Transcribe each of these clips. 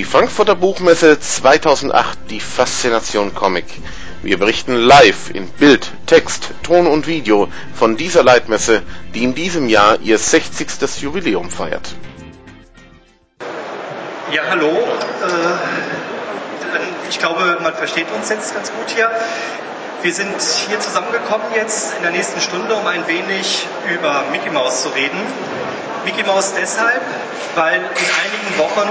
Die Frankfurter Buchmesse 2008, die Faszination Comic. Wir berichten live in Bild, Text, Ton und Video von dieser Leitmesse, die in diesem Jahr ihr 60. Jubiläum feiert. Ja, hallo. Äh, ich glaube, man versteht uns jetzt ganz gut hier. Wir sind hier zusammengekommen jetzt in der nächsten Stunde, um ein wenig über Mickey Mouse zu reden. Mickey Mouse deshalb, weil in einigen Wochen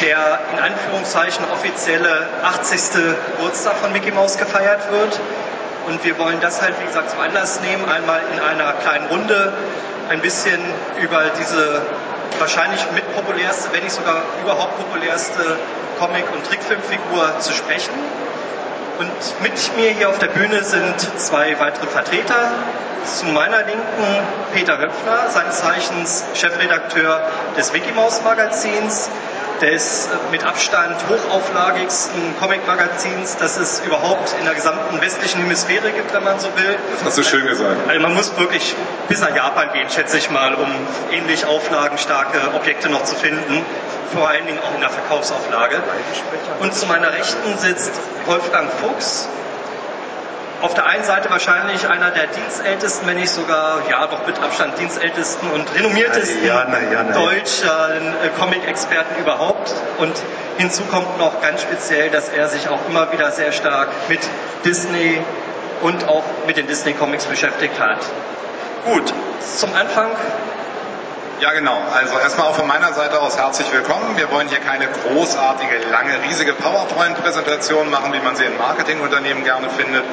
der in Anführungszeichen offizielle 80. Geburtstag von Mickey Mouse gefeiert wird. Und wir wollen das halt, wie gesagt, zum Anlass nehmen, einmal in einer kleinen Runde ein bisschen über diese wahrscheinlich mit populärste, wenn nicht sogar überhaupt populärste Comic- und Trickfilmfigur zu sprechen. Und mit mir hier auf der Bühne sind zwei weitere Vertreter. Zu meiner Linken Peter Höpfner, seines Zeichens Chefredakteur des Wikimaus Magazins, des mit Abstand hochauflagigsten Comic-Magazins, das es überhaupt in der gesamten westlichen Hemisphäre gibt, wenn man so will. Das hast du schön gesagt. Also man muss wirklich bis nach Japan gehen, schätze ich mal, um ähnlich auflagenstarke Objekte noch zu finden vor allen Dingen auch in der Verkaufsauflage. Und zu meiner Rechten sitzt Wolfgang Fuchs, auf der einen Seite wahrscheinlich einer der dienstältesten, wenn nicht sogar, ja, doch mit Abstand dienstältesten und renommiertesten ja, ja, nein. deutschen äh, Comic-Experten überhaupt. Und hinzu kommt noch ganz speziell, dass er sich auch immer wieder sehr stark mit Disney und auch mit den Disney-Comics beschäftigt hat. Gut, zum Anfang ja, genau. Also erstmal auch von meiner Seite aus herzlich willkommen. Wir wollen hier keine großartige, lange, riesige PowerPoint-Präsentation machen, wie man sie in Marketingunternehmen gerne findet,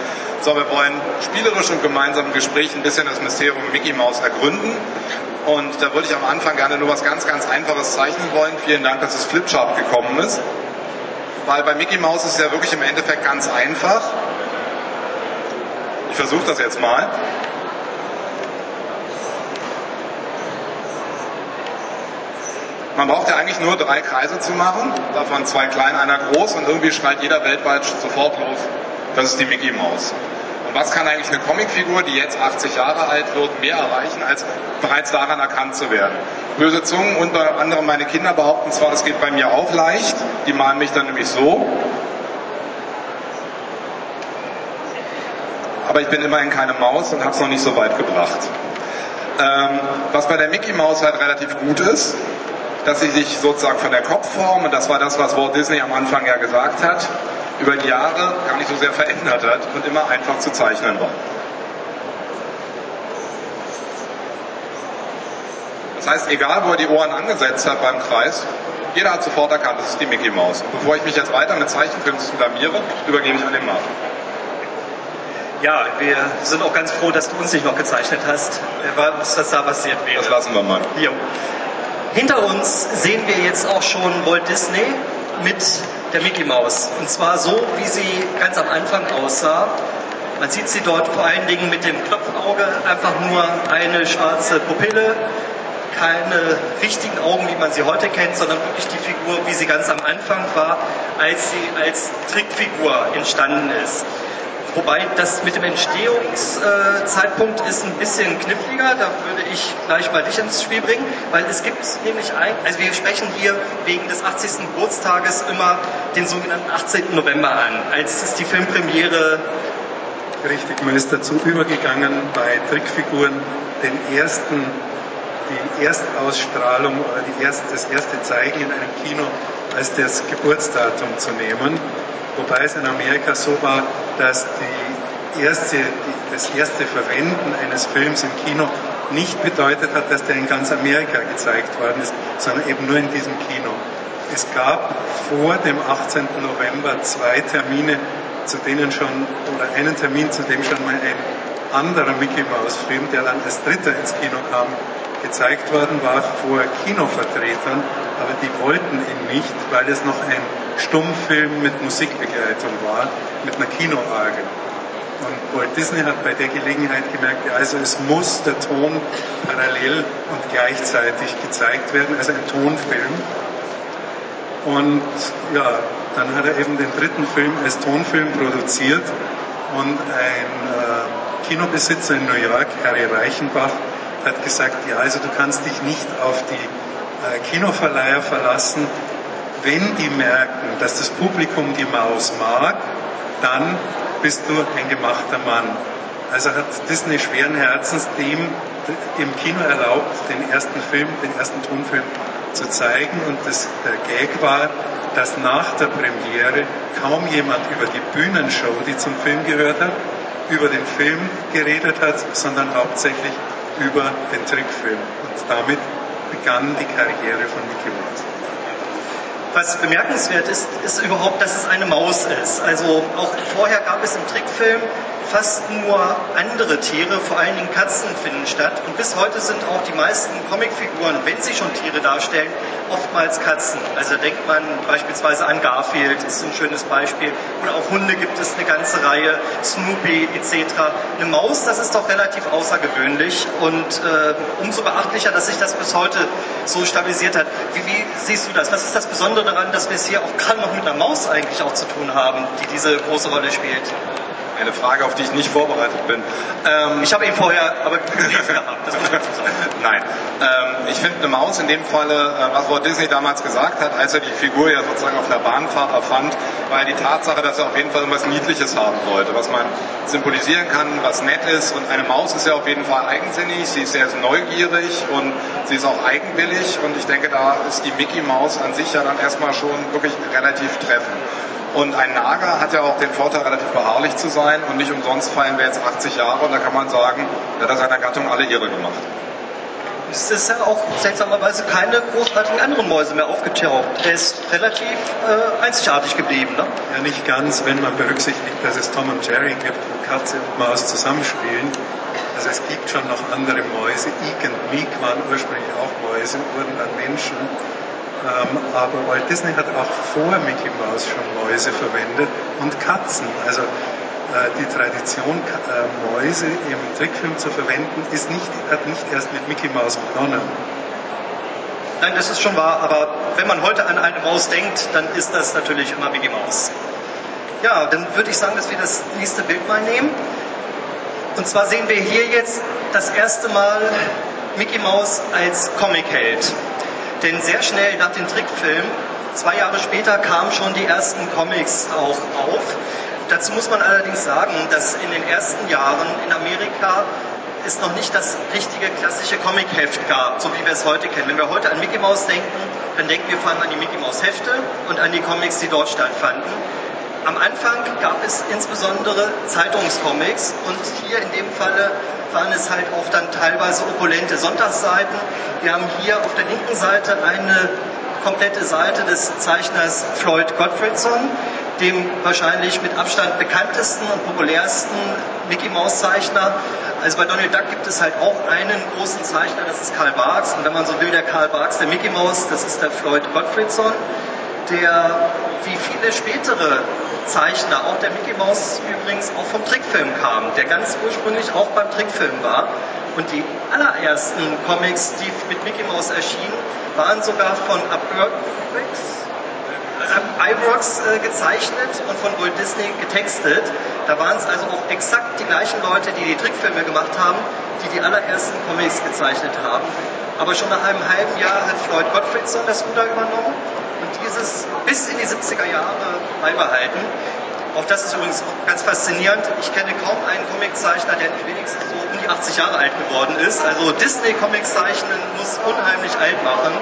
sondern wir wollen spielerisch und gemeinsam im Gespräch ein bisschen das Mysterium Mickey Mouse ergründen. Und da würde ich am Anfang gerne nur was ganz, ganz Einfaches zeichnen wollen. Vielen Dank, dass das Flipchart gekommen ist. Weil bei Mickey Mouse ist es ja wirklich im Endeffekt ganz einfach. Ich versuche das jetzt mal. Man braucht ja eigentlich nur drei Kreise zu machen, davon zwei klein, einer groß und irgendwie schreit jeder weltweit sofort los. Das ist die Mickey Mouse. Und was kann eigentlich eine Comicfigur, die jetzt 80 Jahre alt wird, mehr erreichen, als bereits daran erkannt zu werden? Böse Zungen, unter anderem meine Kinder behaupten zwar, das geht bei mir auch leicht, die malen mich dann nämlich so. Aber ich bin immerhin keine Maus und habe es noch nicht so weit gebracht. Ähm, was bei der Mickey Mouse halt relativ gut ist, dass sie sich sozusagen von der Kopfform, und das war das, was Walt Disney am Anfang ja gesagt hat, über die Jahre gar nicht so sehr verändert hat und immer einfach zu zeichnen war. Das heißt, egal wo er die Ohren angesetzt hat beim Kreis, jeder hat sofort erkannt, das ist die Mickey Mouse. Und bevor ich mich jetzt weiter mit Zeichenkünsten blamiere, übergebe ich an den Martin. Ja, wir sind auch ganz froh, dass du uns nicht noch gezeichnet hast, was da passiert wäre. Das lassen wir mal. Jo. Hinter uns sehen wir jetzt auch schon Walt Disney mit der Mickey Mouse. Und zwar so, wie sie ganz am Anfang aussah. Man sieht sie dort vor allen Dingen mit dem Klopfauge, einfach nur eine schwarze Pupille, keine richtigen Augen, wie man sie heute kennt, sondern wirklich die Figur, wie sie ganz am Anfang war, als sie als Trickfigur entstanden ist. Wobei das mit dem Entstehungszeitpunkt ist ein bisschen kniffliger, da würde ich gleich mal dich ins Spiel bringen, weil es gibt nämlich ein, also wir sprechen hier wegen des 80. Geburtstages immer den sogenannten 18. November an, als ist die Filmpremiere Richtig, man ist dazu übergegangen, bei Trickfiguren den ersten, die Erstausstrahlung oder die erst, das erste Zeigen in einem Kino als das Geburtsdatum zu nehmen. Wobei es in Amerika so war, dass die erste, das erste Verwenden eines Films im Kino nicht bedeutet hat, dass der in ganz Amerika gezeigt worden ist, sondern eben nur in diesem Kino. Es gab vor dem 18. November zwei Termine, zu denen schon, oder einen Termin, zu dem schon mal ein anderer Mickey Mouse Film, der dann als dritter ins Kino kam, gezeigt worden war vor Kinovertretern, aber die wollten ihn nicht, weil es noch ein Stummfilm mit Musikbegleitung war, mit einer Kinoorgel. Und Walt Disney hat bei der Gelegenheit gemerkt, also es muss der Ton parallel und gleichzeitig gezeigt werden, also ein Tonfilm. Und ja, dann hat er eben den dritten Film als Tonfilm produziert und ein äh, Kinobesitzer in New York, Harry Reichenbach, hat gesagt, ja, also du kannst dich nicht auf die äh, Kinoverleiher verlassen, wenn die merken, dass das Publikum die Maus mag, dann bist du ein gemachter Mann. Also hat Disney schweren Herzens dem im Kino erlaubt, den ersten Film, den ersten Tonfilm zu zeigen. Und das, der Gag war, dass nach der Premiere kaum jemand über die Bühnenshow, die zum Film gehört hat, über den Film geredet hat, sondern hauptsächlich über den Trickfilm. Und damit begann die Karriere von Mickey Mouse. Was bemerkenswert ist, ist überhaupt, dass es eine Maus ist. Also auch vorher gab es im Trickfilm fast nur andere Tiere, vor allen Dingen Katzen, finden statt. Und bis heute sind auch die meisten Comicfiguren, wenn sie schon Tiere darstellen, oftmals Katzen. Also denkt man beispielsweise an Garfield, ist ein schönes Beispiel. Oder auch Hunde gibt es eine ganze Reihe, Snoopy etc. Eine Maus, das ist doch relativ außergewöhnlich und äh, umso beachtlicher, dass sich das bis heute so stabilisiert hat. Wie, wie siehst du das? Was ist das Besondere daran, dass wir es hier auch gerade noch mit einer Maus eigentlich auch zu tun haben, die diese große Rolle spielt? Eine Frage, auf die ich nicht vorbereitet bin. Ähm, ich habe ihn vorher aber gelesen gehabt, das muss man dazu sagen. Nein. Ähm, ich finde eine Maus in dem Falle, äh, was Walt Disney damals gesagt hat, als er die Figur ja sozusagen auf einer Bahnfahrt erfand, war ja die Tatsache, dass er auf jeden Fall irgendwas Niedliches haben wollte, was man symbolisieren kann, was nett ist. Und eine Maus ist ja auf jeden Fall eigensinnig, sie ist sehr neugierig und sie ist auch eigenwillig. Und ich denke, da ist die Mickey Maus an sich ja dann erstmal schon wirklich relativ treffend. Und ein Nager hat ja auch den Vorteil, relativ beharrlich zu sein und nicht umsonst feiern wir jetzt 80 Jahre und da kann man sagen, er hat er seiner Gattung alle Ehre gemacht. Es ist ja auch seltsamerweise keine großartigen anderen Mäuse mehr aufgetaucht. Er ist relativ äh, einzigartig geblieben. Ne? Ja, nicht ganz, wenn man berücksichtigt, dass es Tom und Jerry gibt, wo Katze und Maus zusammenspielen. Also es gibt schon noch andere Mäuse. Eek und Meek waren ursprünglich auch Mäuse, wurden dann Menschen. Ähm, aber Walt Disney hat auch vor Mickey Mouse schon Mäuse verwendet und Katzen. Also die Tradition, äh, Mäuse im Trickfilm zu verwenden, ist nicht, hat nicht erst mit Mickey Mouse begonnen. Nein, das ist schon wahr, aber wenn man heute an eine Maus denkt, dann ist das natürlich immer Mickey Mouse. Ja, dann würde ich sagen, dass wir das nächste Bild mal nehmen. Und zwar sehen wir hier jetzt das erste Mal Mickey Mouse als Comic-Held. Denn sehr schnell nach dem Trickfilm, zwei Jahre später, kamen schon die ersten Comics auch auf. Dazu muss man allerdings sagen, dass in den ersten Jahren in Amerika es noch nicht das richtige klassische Comic-Heft gab, so wie wir es heute kennen. Wenn wir heute an Mickey Mouse denken, dann denken wir vor allem an die Mickey Mouse Hefte und an die Comics, die dort stattfanden. Am Anfang gab es insbesondere Zeitungscomics und hier in dem Falle waren es halt auch dann teilweise opulente Sonntagsseiten. Wir haben hier auf der linken Seite eine komplette Seite des Zeichners Floyd Gottfriedson, dem wahrscheinlich mit Abstand bekanntesten und populärsten Mickey Mouse Zeichner. Also bei Donald Duck gibt es halt auch einen großen Zeichner, das ist Karl Barks. Und wenn man so will, der Karl Barks der Mickey Mouse, das ist der Floyd Gottfriedson, der wie viele spätere Zeichner, auch der Mickey Mouse übrigens auch vom Trickfilm kam, der ganz ursprünglich auch beim Trickfilm war. Und die allerersten Comics, die mit Mickey Mouse erschienen, waren sogar von Iwerks, Iwerks äh, gezeichnet und von Walt Disney getextet. Da waren es also auch exakt die gleichen Leute, die die Trickfilme gemacht haben, die die allerersten Comics gezeichnet haben. Aber schon nach einem halben Jahr hat Floyd Gottfriedson das Ruder übernommen und dieses bis in die 70er Jahre beibehalten. Auch das ist übrigens ganz faszinierend. Ich kenne kaum einen Comiczeichner, der nicht wenigstens so um die 80 Jahre alt geworden ist. Also Disney-Comics zeichnen muss unheimlich alt machen.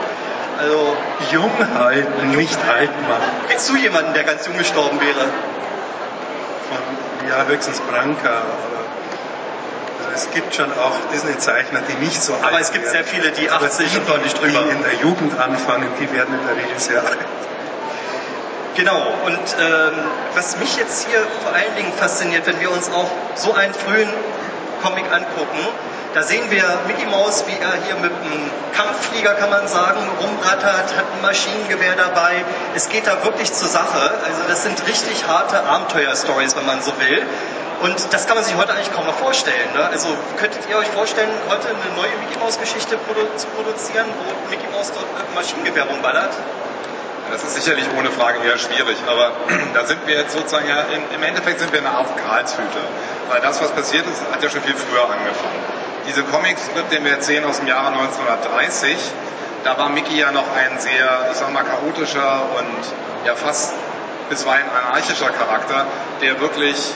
Also jung halten, nicht alt machen. Kennst du jemanden, der ganz jung gestorben wäre? Von, ja, höchstens Branka, aber es gibt schon auch Disney-Zeichner, die nicht so Aber es gibt werden. sehr viele, die 80 die, und deutlich drüber. Die in der Jugend anfangen, die werden in der Regel sehr alt. Genau, und ähm, was mich jetzt hier vor allen Dingen fasziniert, wenn wir uns auch so einen frühen Comic angucken, da sehen wir Mickey Mouse, wie er hier mit einem Kampfflieger, kann man sagen, rumrattert, hat ein Maschinengewehr dabei. Es geht da wirklich zur Sache. Also das sind richtig harte Abenteuerstories, wenn man so will. Und das kann man sich heute eigentlich kaum noch vorstellen. Ne? Also könntet ihr euch vorstellen, heute eine neue Mickey Mouse Geschichte produ zu produzieren, wo Mickey Mouse dort Maschinengewehr rumballert? Das ist sicherlich ohne Frage eher schwierig, aber da sind wir jetzt sozusagen ja, im Endeffekt sind wir eine Art Karlshüter. Weil das, was passiert ist, hat ja schon viel früher angefangen. Diese Comics, den wir jetzt sehen aus dem Jahre 1930, da war Mickey ja noch ein sehr, ich sag mal, chaotischer und ja fast bisweilen anarchischer Charakter, der wirklich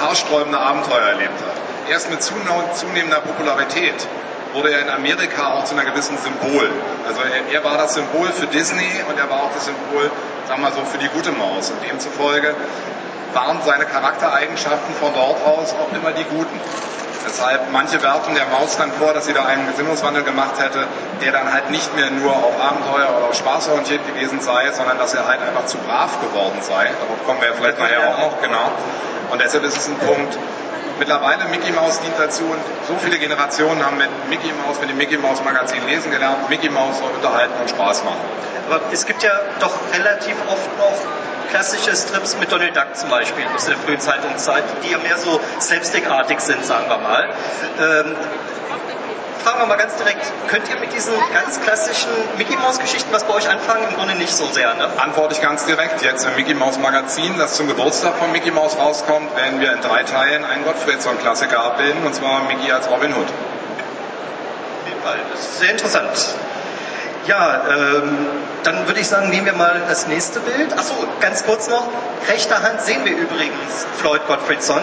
haarsträubende Abenteuer erlebt hat. Erst mit zunehmender Popularität wurde er in Amerika auch zu einer gewissen Symbol. Also er, er, war das Symbol für Disney und er war auch das Symbol, sagen wir mal so, für die gute Maus. Und demzufolge waren seine Charaktereigenschaften von dort aus auch immer die guten. Deshalb manche werfen der Maus dann vor, dass sie da einen Gesinnungswandel gemacht hätte, der dann halt nicht mehr nur auf Abenteuer oder auf Spaß orientiert gewesen sei, sondern dass er halt einfach zu brav geworden sei. Darauf kommen wir ja vielleicht nachher auch noch, genau. Und deshalb ist es ein Punkt, mittlerweile Mickey Mouse dient dazu und so viele Generationen haben mit Mickey Mouse, mit dem Mickey Mouse Magazin lesen gelernt. Mickey Mouse soll unterhalten und Spaß machen. Aber es gibt ja doch relativ oft noch klassische Strips mit Donald Duck zum Beispiel aus der frühen Zeitungszeit, die ja mehr so slapstickartig sind, sagen wir mal. Ähm, fragen wir mal ganz direkt, könnt ihr mit diesen ganz klassischen Mickey Mouse Geschichten was bei euch anfangen? Im Grunde nicht so sehr, ne? Antworte ich ganz direkt. Jetzt im Mickey Mouse Magazin, das zum Geburtstag von Mickey Mouse rauskommt, werden wir in drei Teilen einen Gottfriedson-Klassiker abbilden, und zwar Mickey als Robin Hood. Auf jeden Fall. Das ist sehr interessant. Ja, ähm, dann würde ich sagen, nehmen wir mal das nächste Bild. Achso, ganz kurz noch. Rechter Hand sehen wir übrigens Floyd Gottfriedson.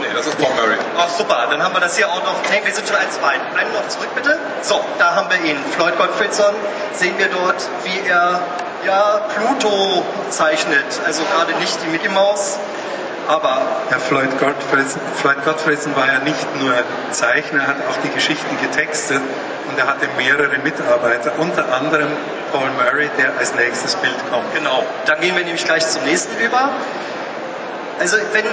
Nee, das ist Paul Murray. Ach super, dann haben wir das hier auch noch. Nee, wir sind schon eins weit. Einen noch zurück bitte. So, da haben wir ihn. Floyd Gottfriedson sehen wir dort, wie er ja Pluto zeichnet. Also gerade nicht die Mickey Maus, aber Herr Floyd Gottfriedson, Floyd Gottfriedson war ja nicht nur Zeichner, er hat auch die Geschichten getextet und er hatte mehrere Mitarbeiter, unter anderem Paul Murray, der als nächstes Bild kommt. Genau, dann gehen wir nämlich gleich zum nächsten über. Also wenn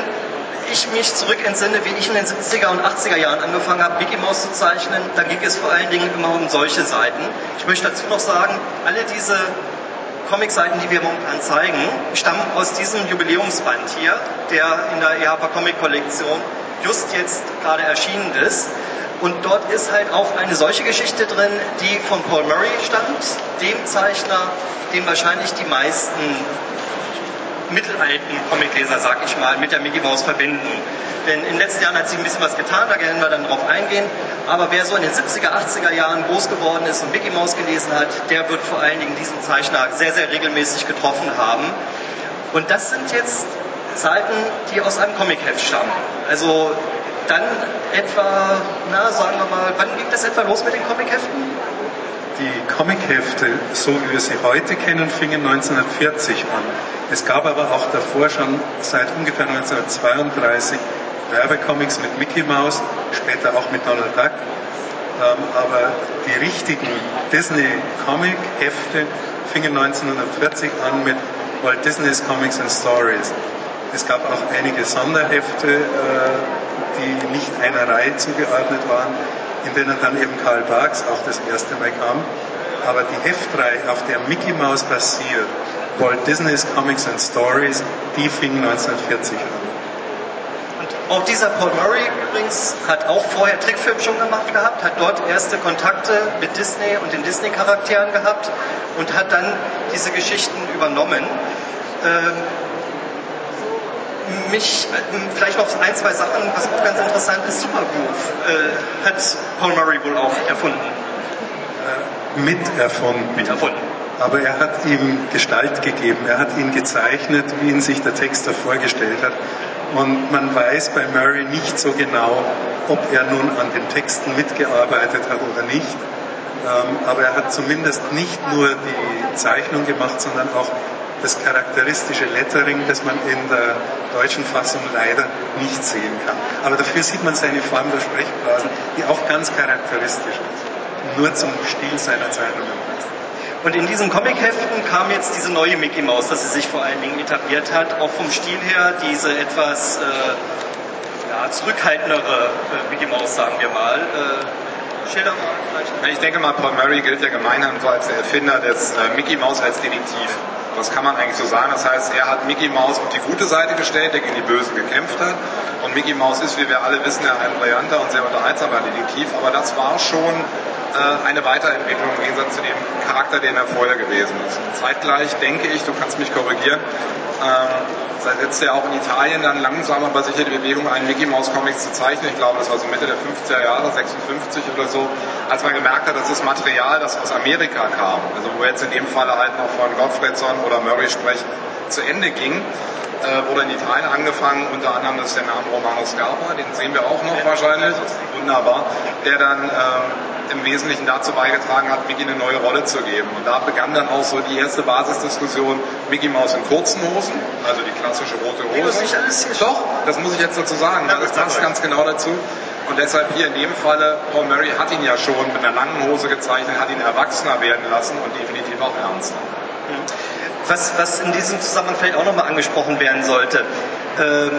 ich mich zurück entsinne, wie ich in den 70er und 80er Jahren angefangen habe, Mickey Mouse zu zeichnen, da ging es vor allen Dingen immer um solche Seiten. Ich möchte dazu noch sagen, alle diese Comicseiten, die wir momentan zeigen, stammen aus diesem Jubiläumsband hier, der in der EHPA Comic Kollektion just jetzt gerade erschienen ist. Und dort ist halt auch eine solche Geschichte drin, die von Paul Murray stammt, dem Zeichner, den wahrscheinlich die meisten mittelalten Comicleser, sag ich mal, mit der Mickey Mouse verbinden. Denn in den letzten Jahren hat sich ein bisschen was getan, da werden wir dann drauf eingehen. Aber wer so in den 70er, 80er Jahren groß geworden ist und Mickey Mouse gelesen hat, der wird vor allen Dingen diesen Zeichner sehr, sehr regelmäßig getroffen haben. Und das sind jetzt Seiten, die aus einem Comicheft stammen. Also dann etwa, na, sagen wir mal, wann ging das etwa los mit den Comicheften? Die Comichefte, so wie wir sie heute kennen, fingen 1940 an. Es gab aber auch davor schon seit ungefähr 1932 Werbecomics mit Mickey Mouse, später auch mit Donald Duck. Ähm, aber die richtigen Disney Comic Hefte fingen 1940 an mit Walt Disney's Comics and Stories. Es gab auch einige Sonderhefte, äh, die nicht einer Reihe zugeordnet waren, in denen dann eben Karl Barks auch das erste Mal kam. Aber die Heftreihe, auf der Mickey Mouse basiert, Walt Disney's Comics and Stories, die fing 1940 an. Auch dieser Paul Murray übrigens hat auch vorher Trickfilm schon gemacht gehabt, hat dort erste Kontakte mit Disney und den Disney-Charakteren gehabt und hat dann diese Geschichten übernommen. Ähm, mich, äh, vielleicht noch ein, zwei Sachen, was auch ganz interessant ist, Supergroove äh, hat Paul Murray wohl auch erfunden. Äh, miterfunden. Aber er hat ihm Gestalt gegeben, er hat ihn gezeichnet, wie ihn sich der Texter vorgestellt hat. Und man weiß bei Murray nicht so genau, ob er nun an den Texten mitgearbeitet hat oder nicht. Ähm, aber er hat zumindest nicht nur die Zeichnung gemacht, sondern auch das charakteristische Lettering, das man in der deutschen Fassung leider nicht sehen kann. Aber dafür sieht man seine Form der Sprechblasen, die auch ganz charakteristisch ist. Nur zum Stil seiner Zeichnungen. Und in diesen Comicheften kam jetzt diese neue Mickey Mouse, dass sie sich vor allen Dingen etabliert hat, auch vom Stil her, diese etwas äh, ja, zurückhaltendere äh, Mickey Mouse, sagen wir mal. Äh, Schilder mal vielleicht. Ich denke mal, Paul Murray gilt ja gemeinhin so als der Erfinder des äh, Mickey Mouse als Detektiv. Das kann man eigentlich so sagen. Das heißt, er hat Mickey Mouse auf die gute Seite gestellt, der gegen die Bösen gekämpft hat. Und Mickey Mouse ist, wie wir alle wissen, ein brillanter und sehr unterhaltsamer Detektiv. Aber das war schon äh, eine Weiterentwicklung im Gegensatz zu dem Charakter, den er vorher gewesen ist. Zeitgleich denke ich, du kannst mich korrigieren, ähm, setzte er auch in Italien dann langsam aber sicher die Bewegung ein, Mickey Mouse Comics zu zeichnen. Ich glaube, das war so Mitte der 50er Jahre, 56 oder so, als man gemerkt hat, dass das Material, das aus Amerika kam, also wo jetzt in dem Falle halt noch von Gottfriedson oder Murray sprechen, zu Ende ging, äh, wurde in Italien angefangen, unter anderem das ist der Name Romano Scarpa, den sehen wir auch noch wahrscheinlich, wunderbar, der dann ähm, im Wesentlichen dazu beigetragen hat, Mickey eine neue Rolle zu geben. Und da begann dann auch so die erste Basisdiskussion Mickey Mouse in kurzen Hosen, also die klassische rote Hose. Doch, das muss ich jetzt dazu sagen, das passt ganz genau dazu. Und deshalb hier in dem Falle, Paul Murray hat ihn ja schon mit einer langen Hose gezeichnet, hat ihn erwachsener werden lassen und definitiv auch ernster. Was, was in diesem Zusammenhang vielleicht auch nochmal angesprochen werden sollte. Ähm,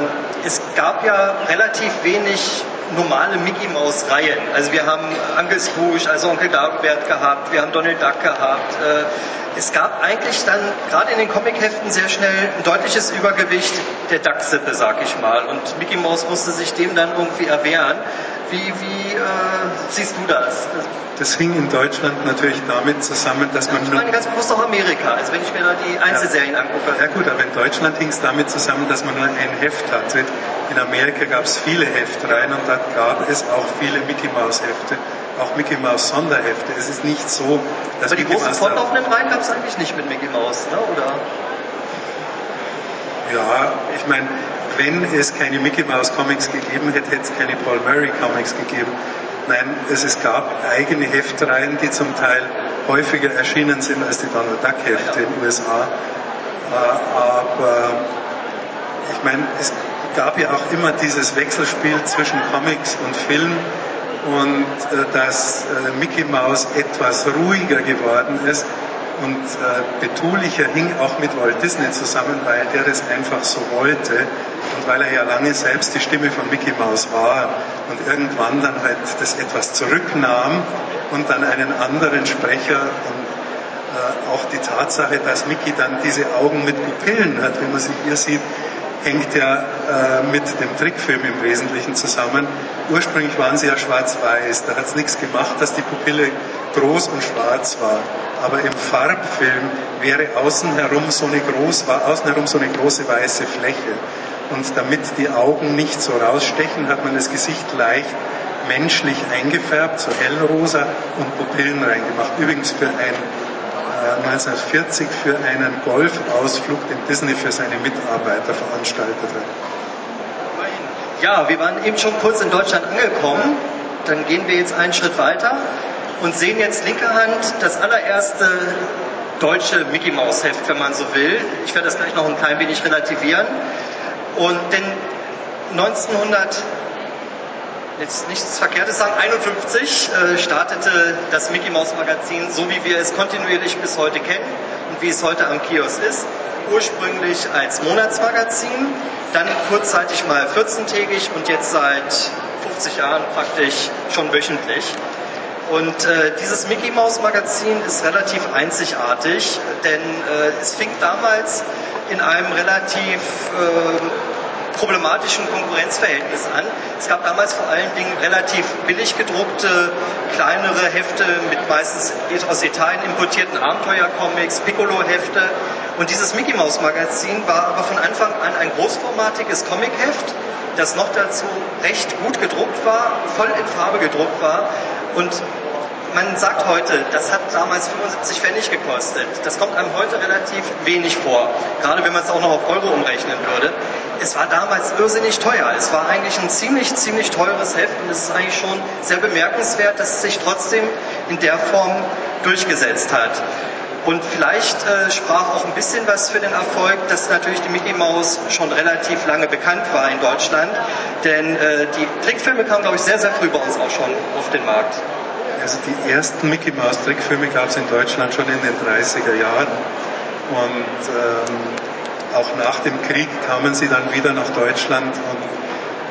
es gab ja relativ wenig normale Mickey Maus Reihen. Also wir haben Uncle Scrooge, also Onkel Dagobert gehabt, wir haben Donald Duck gehabt. Äh, es gab eigentlich dann gerade in den Comicheften sehr schnell ein deutliches Übergewicht der Duck-Sippe, sag ich mal. Und Mickey Mouse musste sich dem dann irgendwie erwehren. Wie, wie äh, siehst du das? Das hing in Deutschland natürlich damit zusammen, dass man. Ich meine ganz bewusst auch Amerika, also wenn ich mir da die Einzelserien ja, angucke. Ja gut, aber in Deutschland hing es damit zusammen, dass man nur ein Heft hatte. In Amerika gab es viele Heftreihen und da gab es auch viele Mickey Mouse Hefte, auch Mickey Mouse Sonderhefte. Es ist nicht so, dass. Aber die Mickey großen fortlaufenden Reihen gab es eigentlich nicht mit Mickey Mouse, ne? oder? Ja, ich meine, wenn es keine Mickey Mouse Comics gegeben hätte, hätte es keine Paul Murray Comics gegeben. Nein, es, es gab eigene Heftreihen, die zum Teil häufiger erschienen sind als die Donald Duck Hefte in den USA. Äh, aber ich meine, es gab ja auch immer dieses Wechselspiel zwischen Comics und Film und äh, dass äh, Mickey Mouse etwas ruhiger geworden ist und äh, betulicher hing auch mit Walt Disney zusammen, weil der das einfach so wollte und weil er ja lange selbst die Stimme von Mickey Mouse war und irgendwann dann halt das etwas zurücknahm und dann einen anderen Sprecher und äh, auch die Tatsache, dass Mickey dann diese Augen mit Pupillen hat, wie man sie hier sieht, hängt ja äh, mit dem Trickfilm im Wesentlichen zusammen. Ursprünglich waren sie ja schwarz-weiß, da hat es nichts gemacht, dass die Pupille groß und schwarz war. Aber im Farbfilm wäre außen herum so eine groß, außen herum so eine große weiße Fläche. Und damit die Augen nicht so rausstechen, hat man das Gesicht leicht menschlich eingefärbt, so hellrosa und Pupillen reingemacht. Übrigens für ein 1940 äh, für einen Golfausflug, den Disney für seine Mitarbeiter veranstaltet hat. Ja, wir waren eben schon kurz in Deutschland angekommen. Dann gehen wir jetzt einen Schritt weiter und sehen jetzt linker Hand das allererste deutsche Mickey Mouse Heft, wenn man so will. Ich werde das gleich noch ein klein wenig relativieren. Und denn 1900 jetzt nichts Verkehrtes sagen, 51 äh, startete das Mickey Mouse Magazin, so wie wir es kontinuierlich bis heute kennen und wie es heute am Kiosk ist. Ursprünglich als Monatsmagazin, dann kurzzeitig mal 14-tägig und jetzt seit 50 Jahren praktisch schon wöchentlich. Und äh, dieses Mickey Mouse Magazin ist relativ einzigartig, denn äh, es fing damals in einem relativ äh, problematischen Konkurrenzverhältnis an. Es gab damals vor allen Dingen relativ billig gedruckte, kleinere Hefte mit meistens aus Italien importierten Abenteuercomics, Piccolo-Hefte. Und dieses Mickey Mouse Magazin war aber von Anfang an ein großformatiges Comicheft, das noch dazu recht gut gedruckt war, voll in Farbe gedruckt war und man sagt heute, das hat damals 75 Pfennig gekostet. Das kommt einem heute relativ wenig vor, gerade wenn man es auch noch auf Euro umrechnen würde. Es war damals irrsinnig teuer. Es war eigentlich ein ziemlich, ziemlich teures Heft und es ist eigentlich schon sehr bemerkenswert, dass es sich trotzdem in der Form durchgesetzt hat. Und vielleicht äh, sprach auch ein bisschen was für den Erfolg, dass natürlich die Mickey Mouse schon relativ lange bekannt war in Deutschland. Denn äh, die Trickfilme kamen, glaube ich, sehr, sehr früh bei uns auch schon auf den Markt. Also die ersten Mickey Mouse Trickfilme gab es in Deutschland schon in den 30er Jahren. Und ähm, auch nach dem Krieg kamen sie dann wieder nach Deutschland und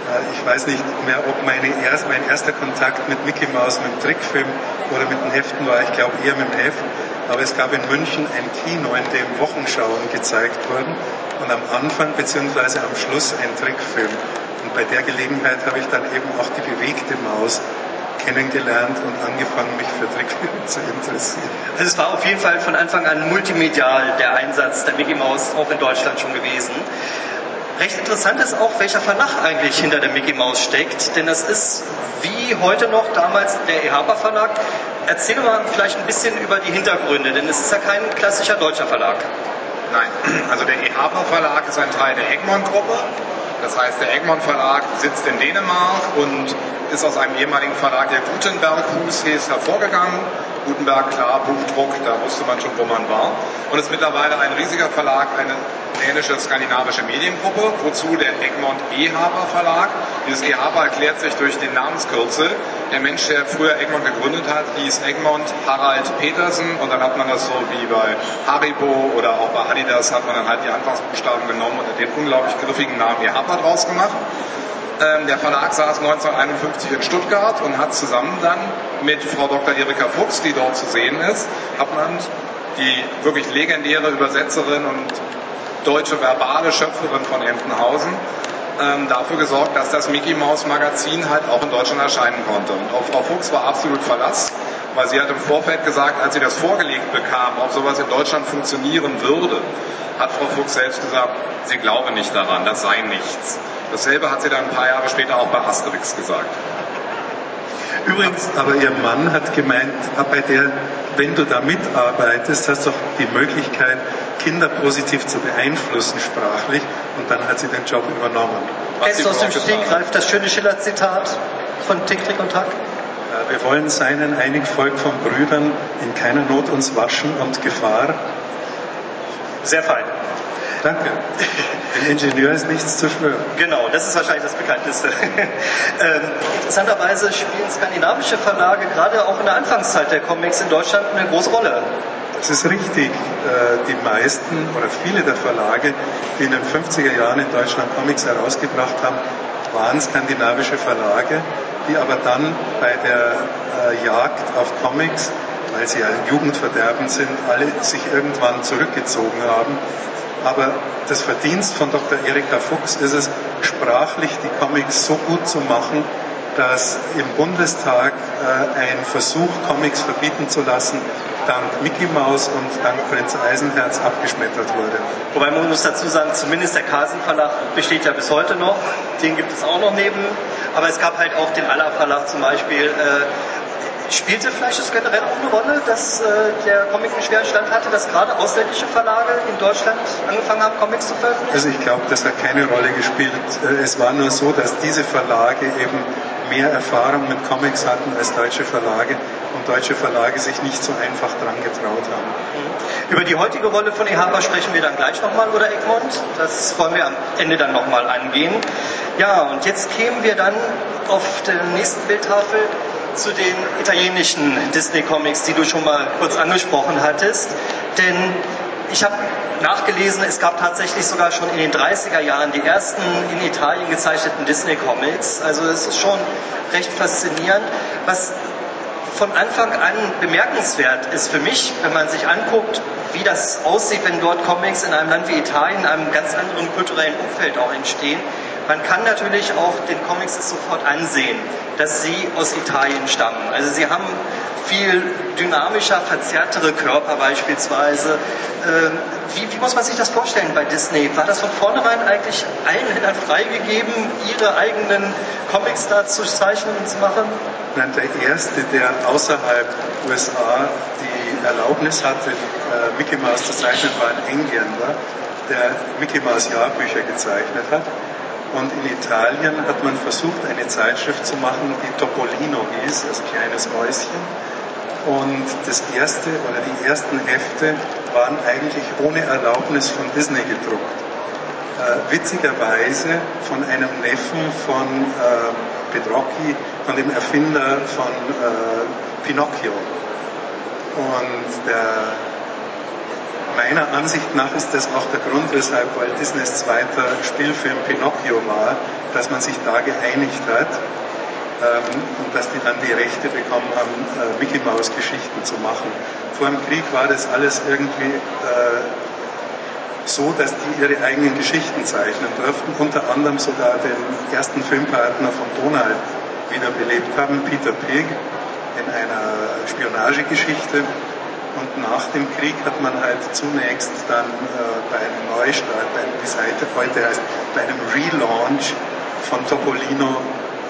äh, ich weiß nicht mehr, ob erst, mein erster Kontakt mit Mickey Mouse mit dem Trickfilm oder mit den Heften war, ich glaube eher mit dem Heft. Aber es gab in München ein Kino, in dem Wochenschauen gezeigt wurden und am Anfang bzw. am Schluss ein Trickfilm. Und bei der Gelegenheit habe ich dann eben auch die bewegte Maus kennengelernt und angefangen, mich für Trickfilme zu interessieren. Also es war auf jeden Fall von Anfang an multimedial der Einsatz der Mickey Mouse auch in Deutschland schon gewesen. Recht interessant ist auch, welcher Verlag eigentlich hinter der Mickey Mouse steckt, denn das ist wie heute noch damals der EHAPA Verlag. Erzähl mal vielleicht ein bisschen über die Hintergründe, denn es ist ja kein klassischer deutscher Verlag. Nein, also der EHAPA Verlag ist ein Teil der Egmont Gruppe. Das heißt, der Egmont Verlag sitzt in Dänemark und ist aus einem ehemaligen Verlag, der Gutenberg Hus hervorgegangen. Gutenberg, klar, Buchdruck, da wusste man schon, wo man war. Und ist mittlerweile ein riesiger Verlag, eine dänische skandinavische Mediengruppe, wozu der Egmont Ehaber Verlag. Dieses Ehaber erklärt sich durch den Namenskürzel. Der Mensch, der früher Egmont gegründet hat, hieß Egmont Harald Petersen und dann hat man das so wie bei Haribo oder auch bei Adidas hat man dann halt die Anfangsbuchstaben genommen und den unglaublich griffigen Namen Ehaber draus gemacht. Ähm, der Verlag saß 1951 in Stuttgart und hat zusammen dann mit Frau Dr. Erika Fuchs, die dort zu sehen ist, hat man die wirklich legendäre Übersetzerin und deutsche verbale Schöpferin von Entenhausen, ähm, dafür gesorgt, dass das Mickey Mouse Magazin halt auch in Deutschland erscheinen konnte. Und auf Frau Fuchs war absolut Verlass, weil sie hat im Vorfeld gesagt, als sie das vorgelegt bekam, ob sowas in Deutschland funktionieren würde, hat Frau Fuchs selbst gesagt, sie glaube nicht daran, das sei nichts. Dasselbe hat sie dann ein paar Jahre später auch bei Asterix gesagt. Übrigens, aber ihr Mann hat gemeint, ah, bei der, wenn du da mitarbeitest, hast du auch die Möglichkeit, Kinder positiv zu beeinflussen sprachlich und dann hat sie den Job übernommen. Du aus dem Stegreif das schöne Schiller-Zitat von Tick, Trick und Tack? Äh, wir wollen sein ein einig Volk von Brüdern, in keiner Not uns waschen und Gefahr. Sehr fein. Danke. Ein Ingenieur ist nichts zu schwören. Genau, das ist wahrscheinlich das bekannteste. ähm, interessanterweise spielen skandinavische Verlage gerade auch in der Anfangszeit der Comics in Deutschland eine große Rolle. Das ist richtig. Äh, die meisten oder viele der Verlage, die in den 50er Jahren in Deutschland Comics herausgebracht haben, waren skandinavische Verlage, die aber dann bei der äh, Jagd auf Comics, weil sie ein Jugendverderben sind, alle sich irgendwann zurückgezogen haben aber das Verdienst von Dr. Erika Fuchs ist es, sprachlich die Comics so gut zu machen, dass im Bundestag äh, ein Versuch, Comics verbieten zu lassen, dank Mickey Mouse und dank Prinz Eisenherz abgeschmettert wurde. Wobei man muss dazu sagen, zumindest der Carlsen Verlag besteht ja bis heute noch. Den gibt es auch noch neben. Aber es gab halt auch den Aller Verlag zum Beispiel. Äh, Spielte vielleicht das generell auch eine Rolle, dass äh, der Comic einen schweren Stand hatte, dass gerade ausländische Verlage in Deutschland angefangen haben, Comics zu veröffentlichen? Also ich glaube, das hat keine Rolle gespielt. Äh, es war nur so, dass diese Verlage eben mehr Erfahrung mit Comics hatten als deutsche Verlage und deutsche Verlage sich nicht so einfach dran getraut haben. Über die heutige Rolle von EHAPA sprechen wir dann gleich nochmal, oder Egmont? Das wollen wir am Ende dann nochmal angehen. Ja, und jetzt kämen wir dann auf der nächsten Bildtafel zu den italienischen Disney-Comics, die du schon mal kurz angesprochen hattest. Denn ich habe nachgelesen, es gab tatsächlich sogar schon in den 30er Jahren die ersten in Italien gezeichneten Disney-Comics. Also es ist schon recht faszinierend. Was von Anfang an bemerkenswert ist für mich, wenn man sich anguckt, wie das aussieht, wenn dort Comics in einem Land wie Italien, in einem ganz anderen kulturellen Umfeld auch entstehen, man kann natürlich auch den Comics sofort ansehen, dass sie aus Italien stammen. Also sie haben viel dynamischer, verzerrtere Körper beispielsweise. Ähm, wie, wie, muss man sich das vorstellen bei Disney? War das von vornherein eigentlich allen Ländern freigegeben, ihre eigenen Comics da zu zeichnen und zu machen? Nein, der erste, der außerhalb USA die Erlaubnis hatte, äh, Mickey Mouse zu zeichnen, war ein Engländer, der Mickey Mouse Jahrbücher gezeichnet hat. Und in Italien hat man versucht, eine Zeitschrift zu machen, die Topolino hieß, als kleines Mäuschen. Und das erste oder die ersten Hefte waren eigentlich ohne Erlaubnis von Disney gedruckt. Äh, witzigerweise von einem Neffen von äh, Pedrocchi, von dem Erfinder von äh, Pinocchio. Und der meiner Ansicht nach ist das auch der Grund, weshalb Walt Disneys zweiter Spielfilm Pinocchio war, dass man sich da geeinigt hat ähm, und dass die dann die Rechte bekommen haben, äh, Mickey Mouse Geschichten zu machen. Vor dem Krieg war das alles irgendwie äh, so, dass die ihre eigenen Geschichten zeichnen durften, unter anderem sogar den ersten Filmpartner von Donald wiederbelebt haben. Peter Pig in einer Spionagegeschichte. Und nach dem Krieg hat man halt zunächst dann äh, bei einem Neustart, bei einem, wie es heute heißt, bei einem Relaunch von Topolino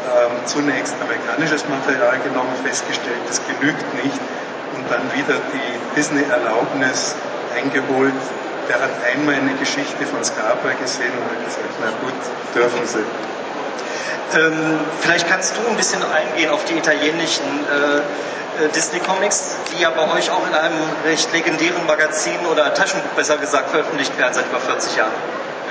äh, zunächst amerikanisches Material genommen, festgestellt, das genügt nicht und dann wieder die Disney-Erlaubnis eingeholt. Der hat einmal eine Geschichte von Scarborough gesehen und hat gesagt, na gut, dürfen Sie. Ähm, vielleicht kannst du ein bisschen eingehen auf die italienischen äh, äh, Disney Comics, die ja bei euch auch in einem recht legendären Magazin oder Taschenbuch besser gesagt veröffentlicht werden seit über 40 Jahren.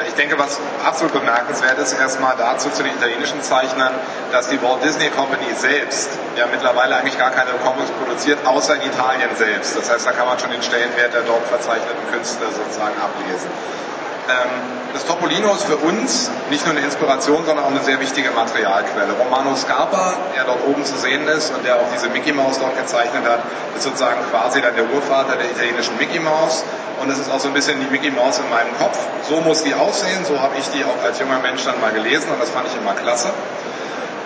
Ich denke, was absolut bemerkenswert ist, erstmal dazu zu den italienischen Zeichnern, dass die Walt Disney Company selbst ja mittlerweile eigentlich gar keine Comics produziert, außer in Italien selbst. Das heißt, da kann man schon den Stellenwert der dort verzeichneten Künstler sozusagen ablesen. Ähm, das Topolino ist für uns nicht nur eine Inspiration, sondern auch eine sehr wichtige Materialquelle. Romano Scarpa, der dort oben zu sehen ist und der auch diese Mickey Mouse dort gezeichnet hat, ist sozusagen quasi dann der Urvater der italienischen Mickey Mouse. Und es ist auch so ein bisschen die Mickey Mouse in meinem Kopf. So muss die aussehen, so habe ich die auch als junger Mensch dann mal gelesen und das fand ich immer klasse.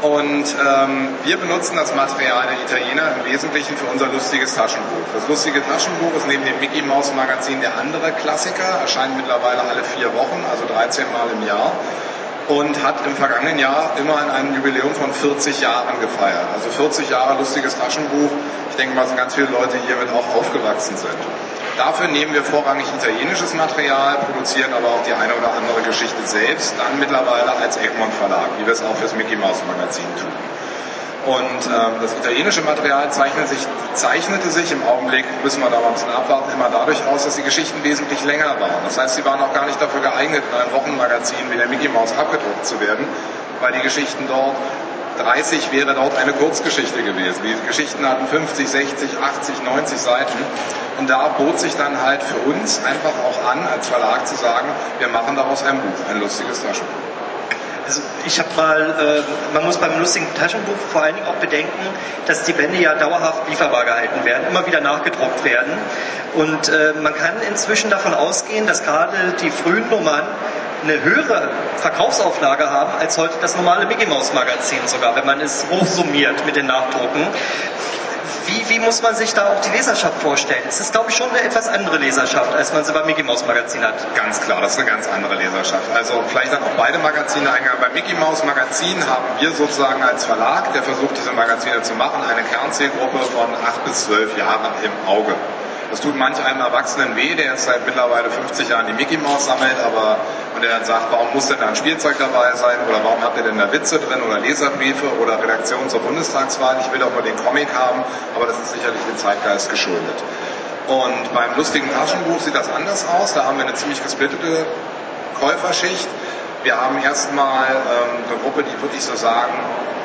Und ähm, wir benutzen das Material der Italiener im Wesentlichen für unser lustiges Taschenbuch. Das lustige Taschenbuch ist neben dem Mickey Mouse Magazin der andere Klassiker, erscheint mittlerweile alle vier Wochen, also 13 Mal im Jahr und hat im vergangenen Jahr immer an einem Jubiläum von 40 Jahren gefeiert. Also 40 Jahre lustiges Taschenbuch. Ich denke mal, sind ganz viele Leute hiermit auch aufgewachsen sind. Dafür nehmen wir vorrangig italienisches Material, produzieren aber auch die eine oder andere Geschichte selbst, dann mittlerweile als Egmont Verlag, wie wir es auch fürs Mickey Mouse Magazin tun. Und ähm, das italienische Material zeichnet sich, zeichnete sich im Augenblick, müssen wir da mal ein bisschen abwarten, immer dadurch aus, dass die Geschichten wesentlich länger waren. Das heißt, sie waren auch gar nicht dafür geeignet, in einem Wochenmagazin wie der Mickey Mouse abgedruckt zu werden, weil die Geschichten dort 30 wäre dort eine Kurzgeschichte gewesen. Die Geschichten hatten 50, 60, 80, 90 Seiten. Und da bot sich dann halt für uns einfach auch an, als Verlag zu sagen, wir machen daraus ein Buch, ein lustiges Taschenbuch. Also ich habe mal, äh, man muss beim lustigen Taschenbuch vor allen Dingen auch bedenken, dass die Bände ja dauerhaft lieferbar gehalten werden, immer wieder nachgedruckt werden. Und äh, man kann inzwischen davon ausgehen, dass gerade die frühen Nummern eine höhere Verkaufsauflage haben als heute das normale Mickey Mouse Magazin sogar, wenn man es hochsummiert mit den Nachdrucken. Wie, wie, muss man sich da auch die Leserschaft vorstellen? Es ist, glaube ich, schon eine etwas andere Leserschaft, als man sie beim Mickey Mouse Magazin hat. Ganz klar, das ist eine ganz andere Leserschaft. Also vielleicht dann auch beide Magazine eingegangen. Beim Mickey Mouse Magazin haben wir sozusagen als Verlag, der versucht, diese Magazine zu machen, eine Kernzielgruppe von acht bis zwölf Jahren im Auge. Das tut manch einem Erwachsenen weh, der jetzt seit mittlerweile 50 Jahren die Mickey Mouse sammelt, aber und der dann sagt, warum muss denn da ein Spielzeug dabei sein oder warum habt ihr denn da Witze drin oder Leserbriefe oder Redaktionen zur Bundestagswahl? Ich will doch nur den Comic haben, aber das ist sicherlich dem Zeitgeist geschuldet. Und beim lustigen Taschenbuch sieht das anders aus. Da haben wir eine ziemlich gesplittete Käuferschicht. Wir haben erstmal ähm, eine Gruppe, die würde ich so sagen,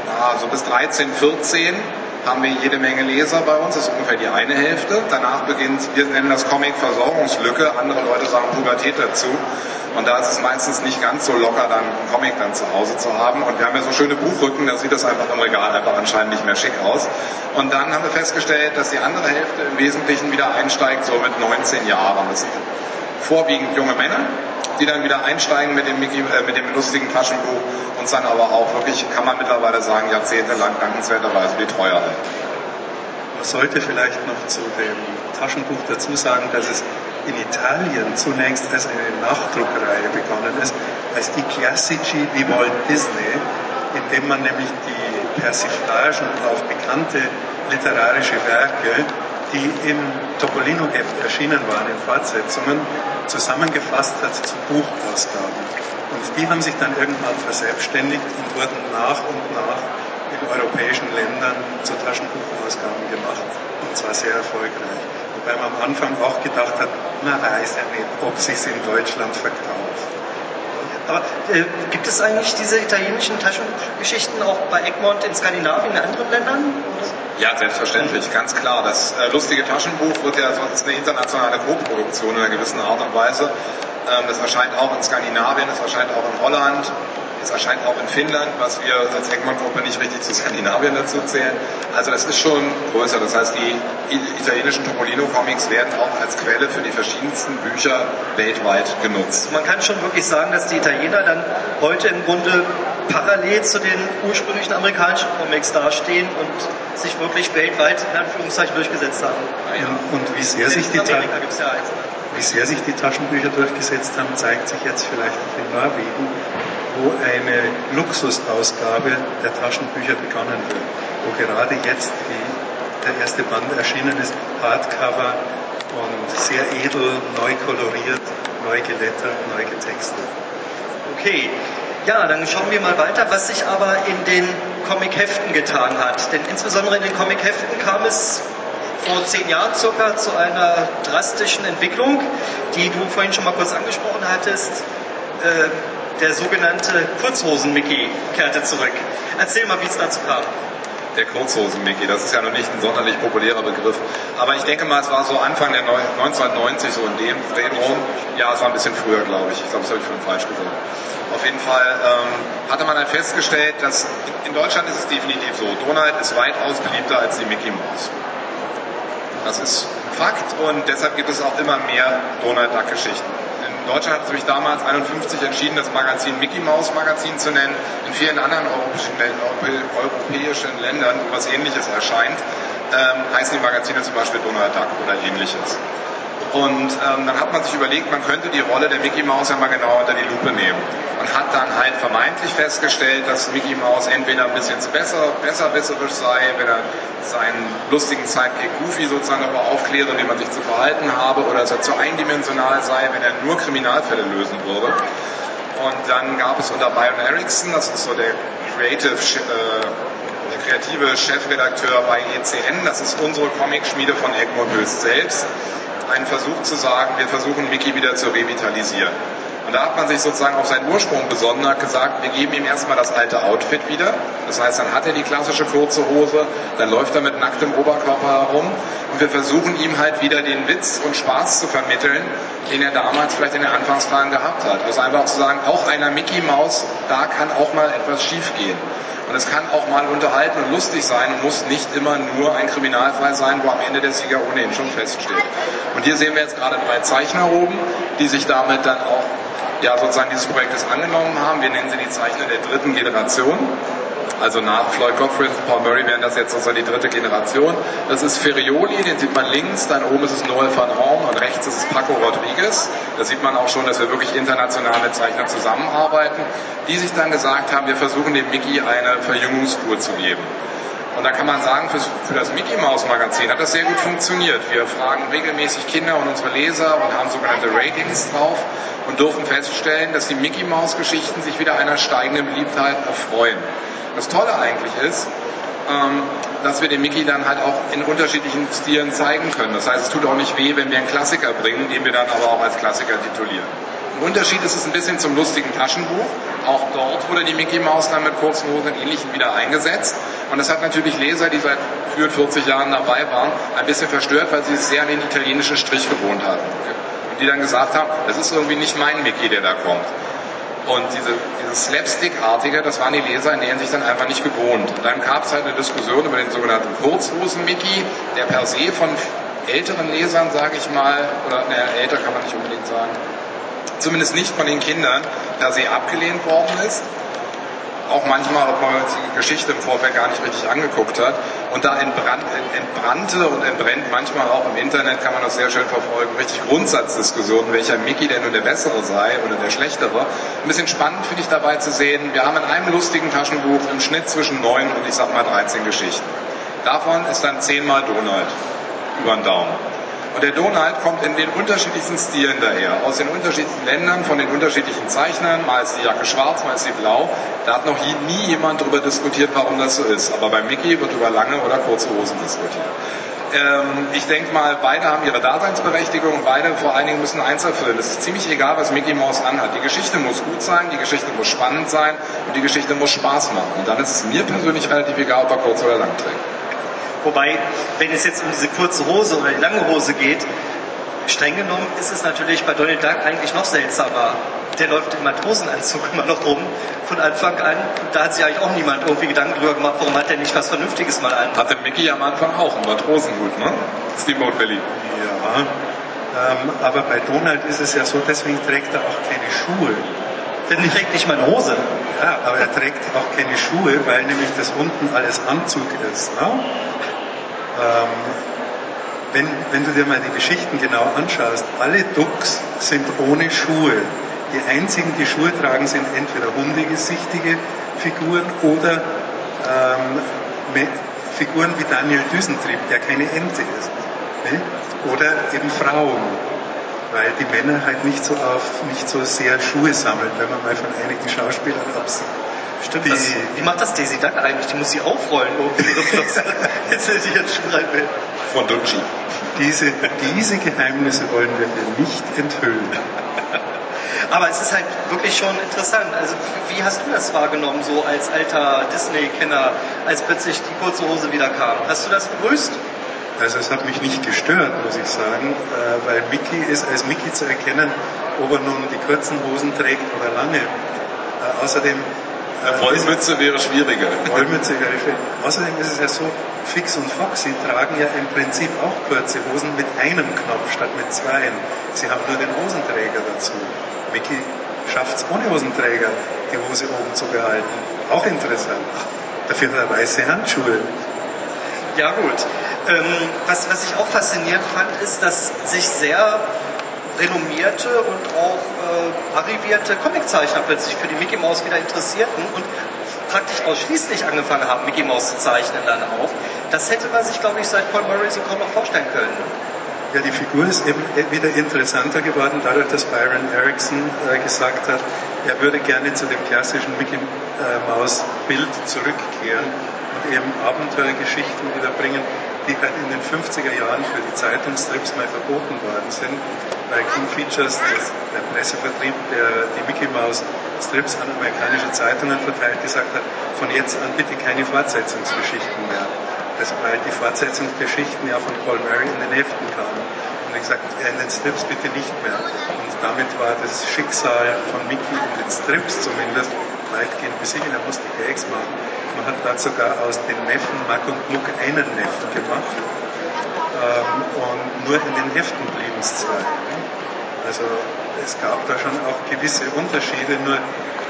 na, so bis 13, 14 haben wir jede Menge Leser bei uns, das ist ungefähr die eine Hälfte. Danach beginnt, wir nennen das Comic Versorgungslücke, andere Leute sagen Pubertät dazu. Und da ist es meistens nicht ganz so locker, dann einen Comic dann zu Hause zu haben. Und wir haben ja so schöne Buchrücken, da sieht das einfach im Regal einfach anscheinend nicht mehr schick aus. Und dann haben wir festgestellt, dass die andere Hälfte im Wesentlichen wieder einsteigt, so mit 19 Jahren. Das sind vorwiegend junge Männer, die dann wieder einsteigen mit dem, Mickey, äh, mit dem lustigen Taschenbuch und dann aber auch wirklich, kann man mittlerweile sagen, jahrzehntelang dankenswerterweise die Treue halten. Man sollte vielleicht noch zu dem Taschenbuch dazu sagen, dass es in Italien zunächst als eine Nachdruckreihe begonnen ist, als die Classici di Walt Disney, indem man nämlich die Persiflagen auf bekannte literarische Werke die im Topolino-Heft erschienen waren, in Fortsetzungen, zusammengefasst hat zu Buchausgaben. Und die haben sich dann irgendwann verselbstständigt und wurden nach und nach in europäischen Ländern zu Taschenbuchausgaben gemacht. Und zwar sehr erfolgreich. Wobei man am Anfang auch gedacht hat, man weiß ja nicht, ob sich in Deutschland verkauft. Aber äh, gibt es eigentlich diese italienischen Taschengeschichten auch bei Egmont in Skandinavien, in anderen Ländern? Ja, selbstverständlich, ganz klar. Das äh, lustige Taschenbuch wird ja sonst eine internationale Co-Produktion in einer gewissen Art und Weise. Ähm, das erscheint auch in Skandinavien, das erscheint auch in Holland. Es erscheint auch in Finnland, was wir als Egmont-Gruppe nicht richtig zu Skandinavien dazu zählen. Also das ist schon größer. Das heißt, die italienischen Topolino-Comics werden auch als Quelle für die verschiedensten Bücher weltweit genutzt. Man kann schon wirklich sagen, dass die Italiener dann heute im Grunde parallel zu den ursprünglichen amerikanischen Comics dastehen und sich wirklich weltweit in Anführungszeichen durchgesetzt haben. Ja. Und wie sehr, sich die, ja wie sehr sich die Taschenbücher durchgesetzt haben, zeigt sich jetzt vielleicht auch in Norwegen, wo eine Luxusausgabe der Taschenbücher begonnen wird, wo gerade jetzt die, der erste Band erschienen ist, Hardcover und sehr edel, neu koloriert, neu gelettert, neu getextet. Okay, ja, dann schauen wir mal weiter, was sich aber in den Comic-Heften getan hat. Denn insbesondere in den Comic-Heften kam es vor zehn Jahren circa zu einer drastischen Entwicklung, die du vorhin schon mal kurz angesprochen hattest. Äh, der sogenannte Kurzhosen-Mickey kehrte zurück. Erzähl mal, wie es dazu kam der Kurzhosen-Mickey. Das ist ja noch nicht ein sonderlich populärer Begriff. Aber ich denke mal, es war so Anfang der 1990, so in dem Drehraum. Ja, es war ein bisschen früher, glaube ich. Ich glaube, das habe ich vorhin falsch gesagt. Auf jeden Fall ähm, hatte man dann festgestellt, dass in Deutschland ist es definitiv so, Donald ist weitaus beliebter als die Mickey Mouse. Das ist Fakt und deshalb gibt es auch immer mehr Donald Duck Geschichten. Deutschland hat sich damals 51 entschieden, das Magazin Mickey Mouse Magazin zu nennen. In vielen anderen europäischen, europäischen Ländern, wo was ähnliches erscheint, ähm, heißen die Magazine zum Beispiel Donald Duck oder ähnliches. Und ähm, dann hat man sich überlegt, man könnte die Rolle der Mickey Mouse ja mal genauer unter die Lupe nehmen. Man hat dann halt vermeintlich festgestellt, dass Mickey Mouse entweder ein bisschen besser, besserwisserisch sei, wenn er seinen lustigen Sidekick Goofy sozusagen darüber aufkläre, wie man sich zu verhalten habe, oder dass er zu eindimensional sei, wenn er nur Kriminalfälle lösen würde. Und dann gab es unter Byron Erickson, das ist so der Creative, äh, der kreative Chefredakteur bei ECN, das ist unsere Comicschmiede von Egmont Höchst selbst, einen Versuch zu sagen, wir versuchen Mickey wieder zu revitalisieren. Da hat man sich sozusagen auf seinen Ursprung besonnen, hat gesagt, wir geben ihm erstmal das alte Outfit wieder. Das heißt, dann hat er die klassische kurze Hose, dann läuft er mit nacktem Oberkörper herum und wir versuchen ihm halt wieder den Witz und Spaß zu vermitteln, den er damals vielleicht in den Anfangstagen gehabt hat. Also einfach zu sagen, auch einer Mickey Maus, da kann auch mal etwas schiefgehen. Und es kann auch mal unterhalten und lustig sein und muss nicht immer nur ein Kriminalfall sein, wo am Ende der Sieger ohnehin schon feststeht. Und hier sehen wir jetzt gerade drei Zeichner oben, die sich damit dann auch ja, sozusagen dieses Projektes angenommen haben. Wir nennen sie die Zeichner der dritten Generation. Also nach Floyd Gottfried und Paul Murray wären das jetzt sozusagen die dritte Generation. Das ist Ferioli, den sieht man links, dann oben ist es Noel van Horn und rechts ist es Paco Rodriguez. Da sieht man auch schon, dass wir wirklich internationale Zeichner zusammenarbeiten, die sich dann gesagt haben, wir versuchen dem Mickey eine Verjüngungskur zu geben. Und da kann man sagen, für, das Mickey Mouse Magazin hat das sehr gut funktioniert. Wir fragen regelmäßig Kinder und unsere Leser und haben sogenannte Ratings drauf und dürfen feststellen, dass die Mickey Mouse Geschichten sich wieder einer steigenden Beliebtheit erfreuen. Das Tolle eigentlich ist, ähm, dass wir den Mickey dann halt auch in unterschiedlichen Stilen zeigen können. Das heißt, es tut auch nicht weh, wenn wir einen Klassiker bringen, den wir dann aber auch als Klassiker titulieren. Ein Unterschied ist es ein bisschen zum lustigen Taschenbuch. Auch dort wurde die Mickey Maus dann mit kurzen Hosen und Ähnlichem wieder eingesetzt. Und das hat natürlich Leser, die seit 44 Jahren dabei waren, ein bisschen verstört, weil sie es sehr an den italienischen Strich gewohnt hatten. Und die dann gesagt haben, das ist irgendwie nicht mein Mickey, der da kommt. Und diese, dieses Slapstick-artige, das waren die Leser in der Hinsicht dann einfach nicht gewohnt. Und dann gab es halt eine Diskussion über den sogenannten Kurzhosen-Mickey, der per se von älteren Lesern, sage ich mal, oder naja, älter kann man nicht unbedingt sagen, zumindest nicht von den Kindern per se abgelehnt worden ist auch manchmal, ob man die Geschichte im Vorfeld gar nicht richtig angeguckt hat. Und da entbrand, entbrannte und entbrennt manchmal auch im Internet, kann man das sehr schön verfolgen, richtig Grundsatzdiskussionen, welcher Mickey denn nun der bessere sei oder der schlechtere. Ein bisschen spannend finde ich dabei zu sehen, wir haben in einem lustigen Taschenbuch im Schnitt zwischen neun und ich sag mal 13 Geschichten. Davon ist dann zehnmal Donald über den Daumen. Und der Donald kommt in den unterschiedlichsten Stilen daher, aus den unterschiedlichen Ländern, von den unterschiedlichen Zeichnern. Mal ist die Jacke schwarz, mal ist sie blau. Da hat noch nie jemand darüber diskutiert, warum das so ist. Aber bei Mickey wird über lange oder kurze Hosen diskutiert. Ähm, ich denke mal, beide haben ihre Daseinsberechtigung und beide vor allen Dingen müssen eins erfüllen. Es ist ziemlich egal, was Mickey Mouse anhat. Die Geschichte muss gut sein, die Geschichte muss spannend sein und die Geschichte muss Spaß machen. Und dann ist es mir persönlich relativ egal, ob er kurz oder lang trägt. Wobei, wenn es jetzt um diese kurze Hose oder die lange Hose geht, streng genommen ist es natürlich bei Donald Duck eigentlich noch seltsamer. Der läuft im Matrosenanzug immer noch rum von Anfang an. Da hat sich eigentlich auch niemand irgendwie Gedanken drüber gemacht, warum hat der nicht was Vernünftiges mal an. Hatte Mickey am Anfang auch einen Matrosenhut, ne? Steamboat Billy. Ja, ähm, aber bei Donald ist es ja so, deswegen trägt er auch keine Schuhe. Denn ich trägt nicht mal eine Hose. Ja, aber er trägt auch keine Schuhe, weil nämlich das unten alles Anzug ist. Ne? Ähm, wenn, wenn du dir mal die Geschichten genau anschaust, alle Ducks sind ohne Schuhe. Die einzigen, die Schuhe tragen, sind entweder hundegesichtige Figuren oder ähm, Figuren wie Daniel Düsentrieb, der keine Ente ist. Ne? Oder eben Frauen, weil die Männer halt nicht so auf, nicht so sehr Schuhe sammeln, wenn man mal von einigen Schauspielern absieht. Stimmt, das, wie macht das Daisy Duck eigentlich? Die muss sie aufrollen, Flosse, jetzt sie ihren Schuh rein will. Von Ducci. Diese, diese Geheimnisse wollen wir dir nicht enthüllen. Aber es ist halt wirklich schon interessant. Also wie hast du das wahrgenommen, so als alter Disney-Kenner, als plötzlich die kurze Hose wieder kam? Hast du das begrüßt? Also es hat mich nicht gestört, muss ich sagen, äh, weil Mickey ist als Mickey zu erkennen, ob er nun die kurzen Hosen trägt oder lange. Äh, außerdem eine Wollmütze wäre schwieriger. Wollmütze wäre schwierig. Außerdem ist es ja so, Fix und Foxy tragen ja im Prinzip auch kurze Hosen mit einem Knopf statt mit zweien. Sie haben nur den Hosenträger dazu. Mickey schafft es ohne Hosenträger, die Hose oben zu behalten. Auch interessant. Dafür hat er weiße Handschuhe. Ja gut. Ähm, was, was ich auch faszinierend fand, ist, dass sich sehr renommierte und auch äh, arrivierte Comiczeichner plötzlich für die Mickey Mouse wieder interessierten und praktisch ausschließlich angefangen haben, Mickey Mouse zu zeichnen dann auch. Das hätte man sich, glaube ich, seit Paul Murray so kaum noch vorstellen können. Ja, die Figur ist eben wieder interessanter geworden, dadurch, dass Byron Erickson äh, gesagt hat, er würde gerne zu dem klassischen Mickey äh, Mouse Bild zurückkehren und eben Abenteuergeschichten wiederbringen, die in den 50er Jahren für die Zeitungsstrips mal verboten worden sind, weil King Features, das, der Pressevertrieb, der die Mickey Mouse Strips an amerikanische Zeitungen verteilt, gesagt hat, von jetzt an bitte keine Fortsetzungsgeschichten mehr. Das, weil die Fortsetzungsgeschichten ja von Paul Murray in den Heften kamen. Und gesagt, in den Strips bitte nicht mehr. Und damit war das Schicksal von Mickey in den Strips zumindest weitgehend besiegelt. Er musste Gags machen. Man hat dort sogar aus den Neffen Mack und Muck einen Neffen gemacht. Ähm, und nur in den Heften blieben es zwei. Also es gab da schon auch gewisse Unterschiede, nur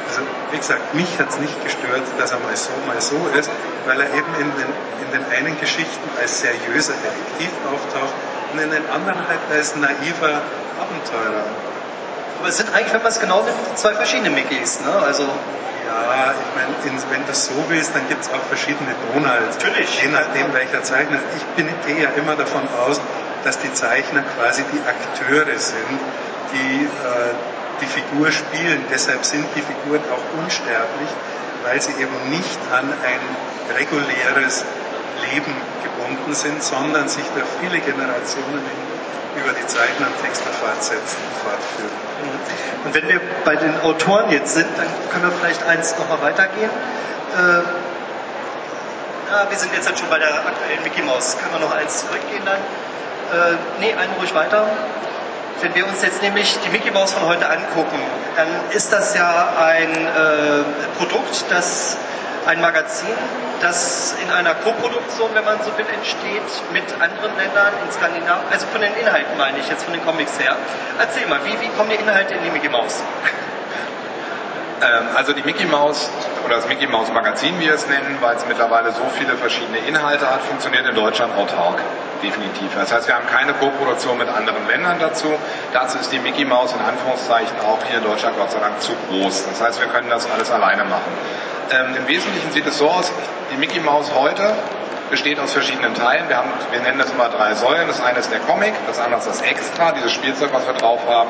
also wie gesagt, mich hat es nicht gestört, dass er mal so, mal so ist, weil er eben in den, in den einen Geschichten als seriöser Detektiv auftaucht und in den anderen halt als naiver Abenteurer. Aber es sind eigentlich, wenn man es genau nimmt, zwei verschiedene Mickeys, ne? Also ja, ich meine, wenn du es so willst, dann gibt es auch verschiedene Donalds. Natürlich. Je nachdem, welcher Zeichner. Ich bin, gehe ja immer davon aus, dass die Zeichner quasi die Akteure sind, die äh, die Figur spielen. Deshalb sind die Figuren auch unsterblich, weil sie eben nicht an ein reguläres Leben gebunden sind, sondern sich durch viele Generationen über die Zeichen und Texte fortsetzen und fortführen. Und wenn wir bei den Autoren jetzt sind, dann können wir vielleicht eins nochmal weitergehen. Äh, na, wir sind jetzt halt schon bei der aktuellen Mickey Mouse. Können wir noch eins zurückgehen dann? Äh, nee, einen ruhig weiter. Wenn wir uns jetzt nämlich die Mickey Mouse von heute angucken, dann ist das ja ein äh, Produkt, das ein Magazin, das in einer Koproduktion, wenn man so will, entsteht mit anderen Ländern in Skandinavien. Also von den Inhalten meine ich jetzt, von den Comics her. Erzähl mal, wie, wie kommen die Inhalte in die Mickey Mouse? Ähm, also die Mickey Mouse oder das Mickey Mouse Magazin, wie wir es nennen, weil es mittlerweile so viele verschiedene Inhalte hat, funktioniert in Deutschland autark. Definitiv. Das heißt, wir haben keine Koproduktion mit anderen Ländern dazu. Dazu ist die Mickey Mouse in Anführungszeichen auch hier in Deutschland Gott sei Dank zu groß. Das heißt, wir können das alles alleine machen. Ähm, Im Wesentlichen sieht es so aus, die Mickey Mouse heute besteht aus verschiedenen Teilen. Wir, haben, wir nennen das immer drei Säulen. Das eine ist der Comic, das andere ist das Extra, dieses Spielzeug, was wir drauf haben,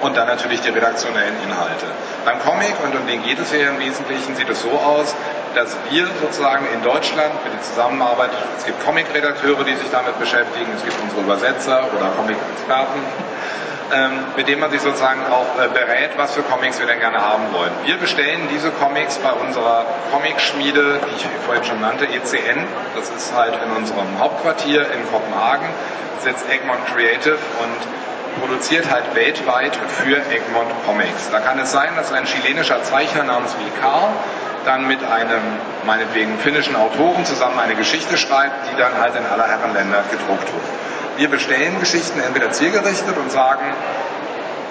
und dann natürlich die redaktionellen Inhalte. Beim Comic, und um den geht es hier im Wesentlichen, sieht es so aus, dass wir sozusagen in Deutschland mit der Zusammenarbeit, es gibt Comic-Redakteure, die sich damit beschäftigen, es gibt unsere Übersetzer oder Comic-Experten, ähm, mit dem man sich sozusagen auch äh, berät, was für Comics wir denn gerne haben wollen. Wir bestellen diese Comics bei unserer Comicschmiede, die ich vorhin schon nannte, ECN. Das ist halt in unserem Hauptquartier in Kopenhagen, sitzt Egmont Creative und produziert halt weltweit für Egmont Comics. Da kann es sein, dass ein chilenischer Zeichner namens Vikar dann mit einem meinetwegen finnischen Autoren zusammen eine Geschichte schreibt, die dann halt in aller Herren Länder gedruckt wird. Wir bestellen Geschichten entweder zielgerichtet und sagen,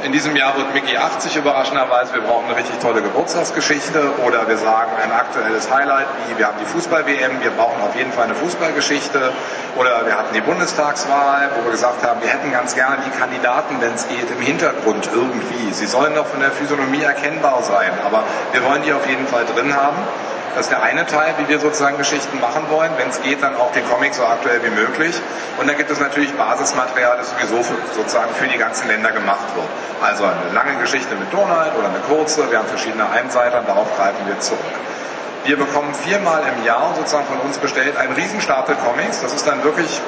In diesem Jahr wird Mickey 80 überraschenderweise. Wir brauchen eine richtig tolle Geburtstagsgeschichte oder wir sagen ein aktuelles Highlight wie wir haben die Fußball-WM, wir brauchen auf jeden Fall eine Fußballgeschichte oder wir hatten die Bundestagswahl, wo wir gesagt haben, wir hätten ganz gerne die Kandidaten, wenn es geht, im Hintergrund irgendwie. Sie sollen doch von der Physiognomie erkennbar sein, aber wir wollen die auf jeden Fall drin haben. Das ist der eine Teil, wie wir sozusagen Geschichten machen wollen. Wenn es geht, dann auch den Comic so aktuell wie möglich. Und dann gibt es natürlich Basismaterial, das sowieso für, sozusagen für die ganzen Länder gemacht wird. Also eine lange Geschichte mit Donald oder eine kurze. Wir haben verschiedene Einseiter, darauf greifen wir zurück. Wir bekommen viermal im Jahr sozusagen von uns bestellt einen Riesenstapel Comics. Das ist dann wirklich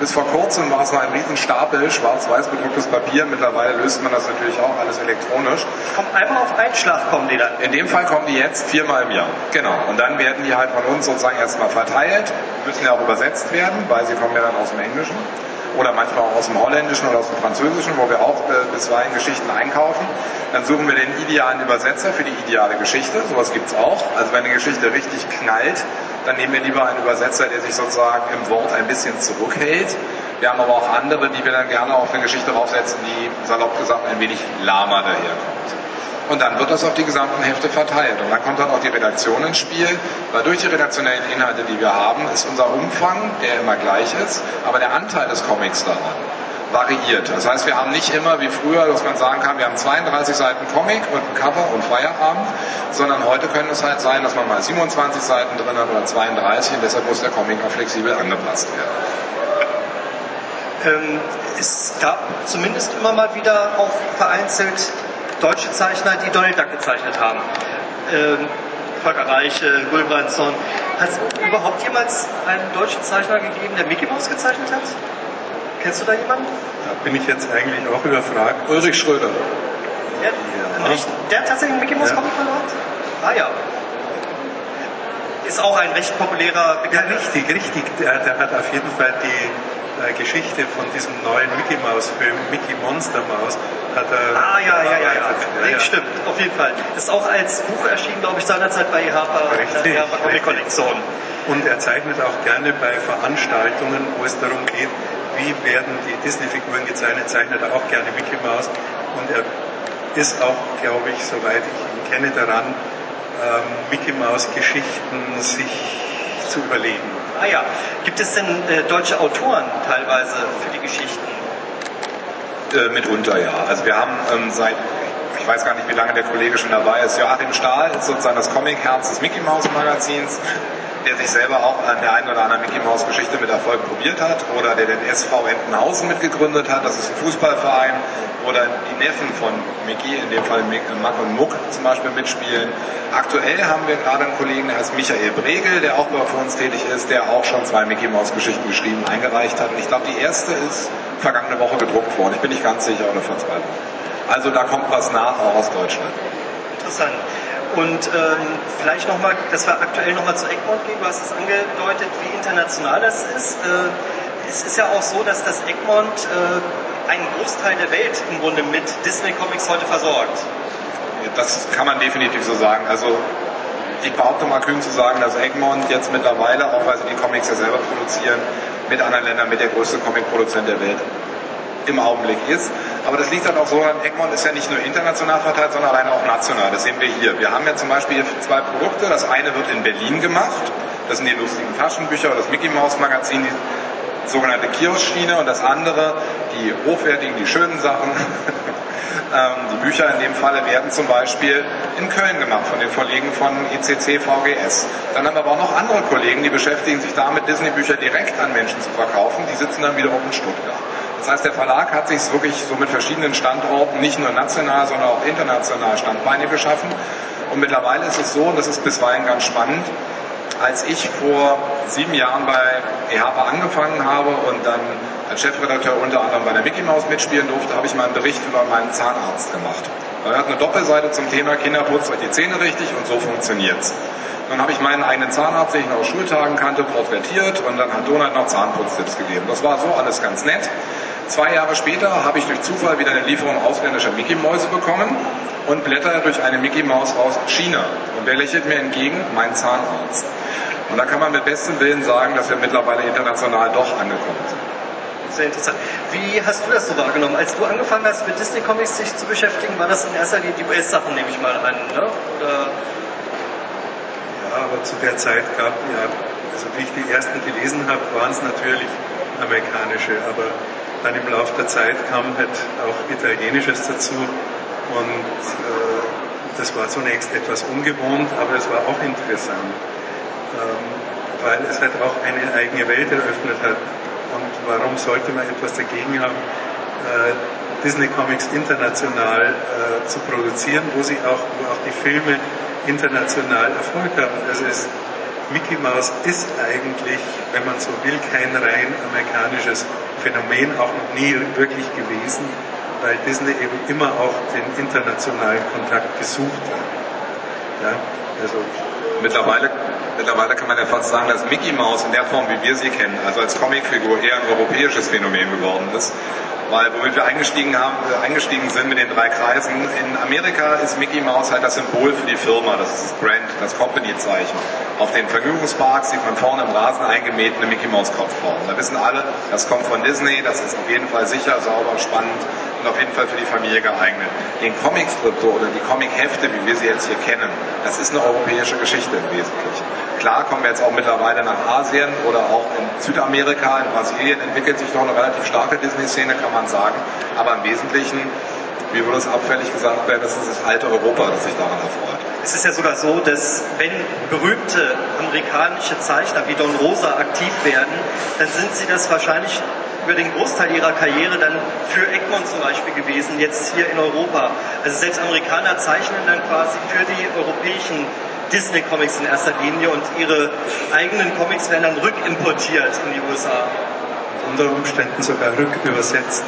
bis vor kurzem war es noch ein Riesenstapel schwarz-weiß bedrucktes Papier. Mittlerweile löst man das natürlich auch alles elektronisch. Kommt einmal auf einen Schlag kommen die dann. In dem Fall kommen die jetzt viermal im Jahr. Genau. Und dann werden die halt von uns sozusagen erstmal verteilt, müssen ja auch übersetzt werden, weil sie kommen ja dann aus dem Englischen oder manchmal auch aus dem Holländischen oder aus dem Französischen, wo wir auch äh, bisweilen Geschichten einkaufen. Dann suchen wir den idealen Übersetzer für die ideale Geschichte. Sowas gibt es auch. Also wenn eine Geschichte richtig knallt, dann nehmen wir lieber einen Übersetzer, der sich sozusagen im Wort ein bisschen zurückhält. Wir haben aber auch andere, die wir dann gerne auf eine Geschichte draufsetzen, die salopp gesagt ein wenig lahmer daherkommt. Und dann wird das auf die gesamten Hefte verteilt. Und dann kommt dann auch die Redaktion ins Spiel, weil durch die redaktionellen Inhalte, die wir haben, ist unser Umfang, der immer gleich ist, aber der Anteil des Comics daran variiert. Das heißt, wir haben nicht immer wie früher, dass man sagen kann, wir haben 32 Seiten Comic und ein Cover und Feierabend, sondern heute können es halt sein, dass man mal 27 Seiten drin hat oder 32 und deshalb muss der Comic auch flexibel angepasst werden. Ähm, es gab zumindest immer mal wieder auch vereinzelt deutsche Zeichner, die Donald Duck gezeichnet haben. Ähm, Volker Reiche, Gulbrandsson. Hat es überhaupt jemals einen deutschen Zeichner gegeben, der Mickey Mouse gezeichnet hat? Kennst du da jemanden? Da bin ich jetzt eigentlich auch überfragt. Ulrich Schröder. Der, ja. der hat tatsächlich Mickey Mouse ja. Comic verloren? Ah ja. Ist auch ein recht populärer Bekannter. Ja, richtig, richtig. Der, der hat auf jeden Fall die äh, Geschichte von diesem neuen Mickey Mouse Film, Mickey Monster Maus, hat er. Ah, ja, ja, ja, ja. Ja. Stimmt, auf jeden Fall. Ist auch als Buch erschienen, glaube ich, seinerzeit bei Harper, richtig, der Harper Comic Kollektion. Und er zeichnet auch gerne bei Veranstaltungen, wo es darum geht, wie werden die Disney-Figuren gezeichnet, zeichnet er auch gerne Mickey Mouse. Und er ist auch, glaube ich, soweit ich ihn kenne, daran, ähm, Mickey Mouse Geschichten sich zu überlegen. Ah ja, gibt es denn äh, deutsche Autoren teilweise für die Geschichten? Äh, mitunter ja. Also wir haben ähm, seit, ich weiß gar nicht, wie lange der Kollege schon dabei ist, Joachim Stahl ist sozusagen das Comic-Herz des Mickey Mouse Magazins der sich selber auch an der einen oder anderen Mickey Mouse Geschichte mit Erfolg probiert hat oder der den SV Entenhausen mitgegründet hat, das ist ein Fußballverein, oder die Neffen von Mickey, in dem Fall Mack und Muck zum Beispiel mitspielen. Aktuell haben wir gerade einen Kollegen, der heißt Michael Bregel, der auch für uns tätig ist, der auch schon zwei Mickey Mouse Geschichten geschrieben, eingereicht hat. Und ich glaube, die erste ist vergangene Woche gedruckt worden. Ich bin nicht ganz sicher, oder vor zwei Wochen. Also da kommt was nach, auch aus Deutschland. Interessant. Und ähm, vielleicht nochmal, dass wir aktuell nochmal zu Egmont gehen, du hast es angedeutet, wie international das ist. Äh, es ist ja auch so, dass das Egmont äh, einen Großteil der Welt im Grunde mit Disney Comics heute versorgt. Das kann man definitiv so sagen. Also ich behaupte mal kühn zu sagen, dass Egmont jetzt mittlerweile, auch weil sie die Comics ja selber produzieren, mit anderen Ländern mit der größte Comicproduzent der Welt im Augenblick ist. Aber das liegt dann auch so an, Egmont ist ja nicht nur international verteilt, sondern allein auch national. Das sehen wir hier. Wir haben ja zum Beispiel zwei Produkte. Das eine wird in Berlin gemacht. Das sind die lustigen Taschenbücher oder das Mickey Mouse Magazin, die sogenannte Kiosk-Schiene. Und das andere, die hochwertigen, die schönen Sachen, ähm, die Bücher in dem Falle werden zum Beispiel in Köln gemacht von den Kollegen von ICC VGS. Dann haben wir aber auch noch andere Kollegen, die beschäftigen sich damit, Disney-Bücher direkt an Menschen zu verkaufen. Die sitzen dann wiederum in Stuttgart. Das heißt, der Verlag hat sich wirklich so mit verschiedenen Standorten, nicht nur national, sondern auch international Standbeine geschaffen. Und mittlerweile ist es so, und das ist bisweilen ganz spannend, als ich vor sieben Jahren bei EHPA angefangen habe und dann als Chefredakteur unter anderem bei der Mickey Mouse mitspielen durfte, habe ich mal einen Bericht über meinen Zahnarzt gemacht. Er hat eine Doppelseite zum Thema Kinder putzt euch die Zähne richtig und so funktioniert's. Dann habe ich meinen eigenen Zahnarzt, den ich noch aus Schultagen kannte, porträtiert und dann hat Donald noch Zahnputztipps gegeben. Das war so alles ganz nett. Zwei Jahre später habe ich durch Zufall wieder eine Lieferung ausländischer Mickey-Mäuse bekommen und blätter durch eine Mickey-Maus aus China. Und wer lächelt mir entgegen? Mein Zahnarzt. Und da kann man mit bestem Willen sagen, dass wir mittlerweile international doch angekommen sind. sehr interessant. Wie hast du das so wahrgenommen? Als du angefangen hast, mit Disney Comics sich zu beschäftigen, war das in erster Linie die US-Sachen, nehme ich mal an, ne? Oder? Ja, aber zu der Zeit gab ja, also wie ich die ersten gelesen habe, waren es natürlich amerikanische, aber dann im Laufe der Zeit kam halt auch Italienisches dazu und äh, das war zunächst etwas ungewohnt, aber es war auch interessant, ähm, weil es halt auch eine eigene Welt eröffnet hat und warum sollte man etwas dagegen haben, äh, Disney Comics international äh, zu produzieren, wo sie auch, wo auch die Filme international Erfolg haben. Also es, Mickey Mouse ist eigentlich, wenn man so will, kein rein amerikanisches Phänomen, auch noch nie wirklich gewesen, weil Disney eben immer auch den internationalen Kontakt gesucht hat. Ja, also mittlerweile Mittlerweile kann man ja fast sagen, dass Mickey Mouse in der Form, wie wir sie kennen, also als Comicfigur eher ein europäisches Phänomen geworden ist. Weil womit wir eingestiegen, haben, äh, eingestiegen sind mit den drei Kreisen, in Amerika ist Mickey Mouse halt das Symbol für die Firma, das ist das Brand, das Company-Zeichen. Auf den Vergnügungsparks sieht man vorne im Rasen eingemäht eine Mickey Mouse Kopfform. Da wissen alle, das kommt von Disney, das ist auf jeden Fall sicher, sauber, spannend und auf jeden Fall für die Familie geeignet. Den Comicstrip oder die Comic-Hefte, wie wir sie jetzt hier kennen, das ist eine europäische Geschichte im Wesentlichen. Klar kommen wir jetzt auch mittlerweile nach Asien oder auch in Südamerika, in Brasilien entwickelt sich doch eine relativ starke Disney-Szene, kann man sagen. Aber im Wesentlichen, wie wurde es abfällig gesagt werden, das ist das alte Europa, das sich daran erfreut. Es ist ja sogar so, dass wenn berühmte amerikanische Zeichner wie Don Rosa aktiv werden, dann sind sie das wahrscheinlich über den Großteil ihrer Karriere dann für Egmont zum Beispiel gewesen, jetzt hier in Europa. Also selbst Amerikaner zeichnen dann quasi für die europäischen Disney-Comics in erster Linie und ihre eigenen Comics werden dann rückimportiert in die USA. Unter Umständen sogar rückübersetzt.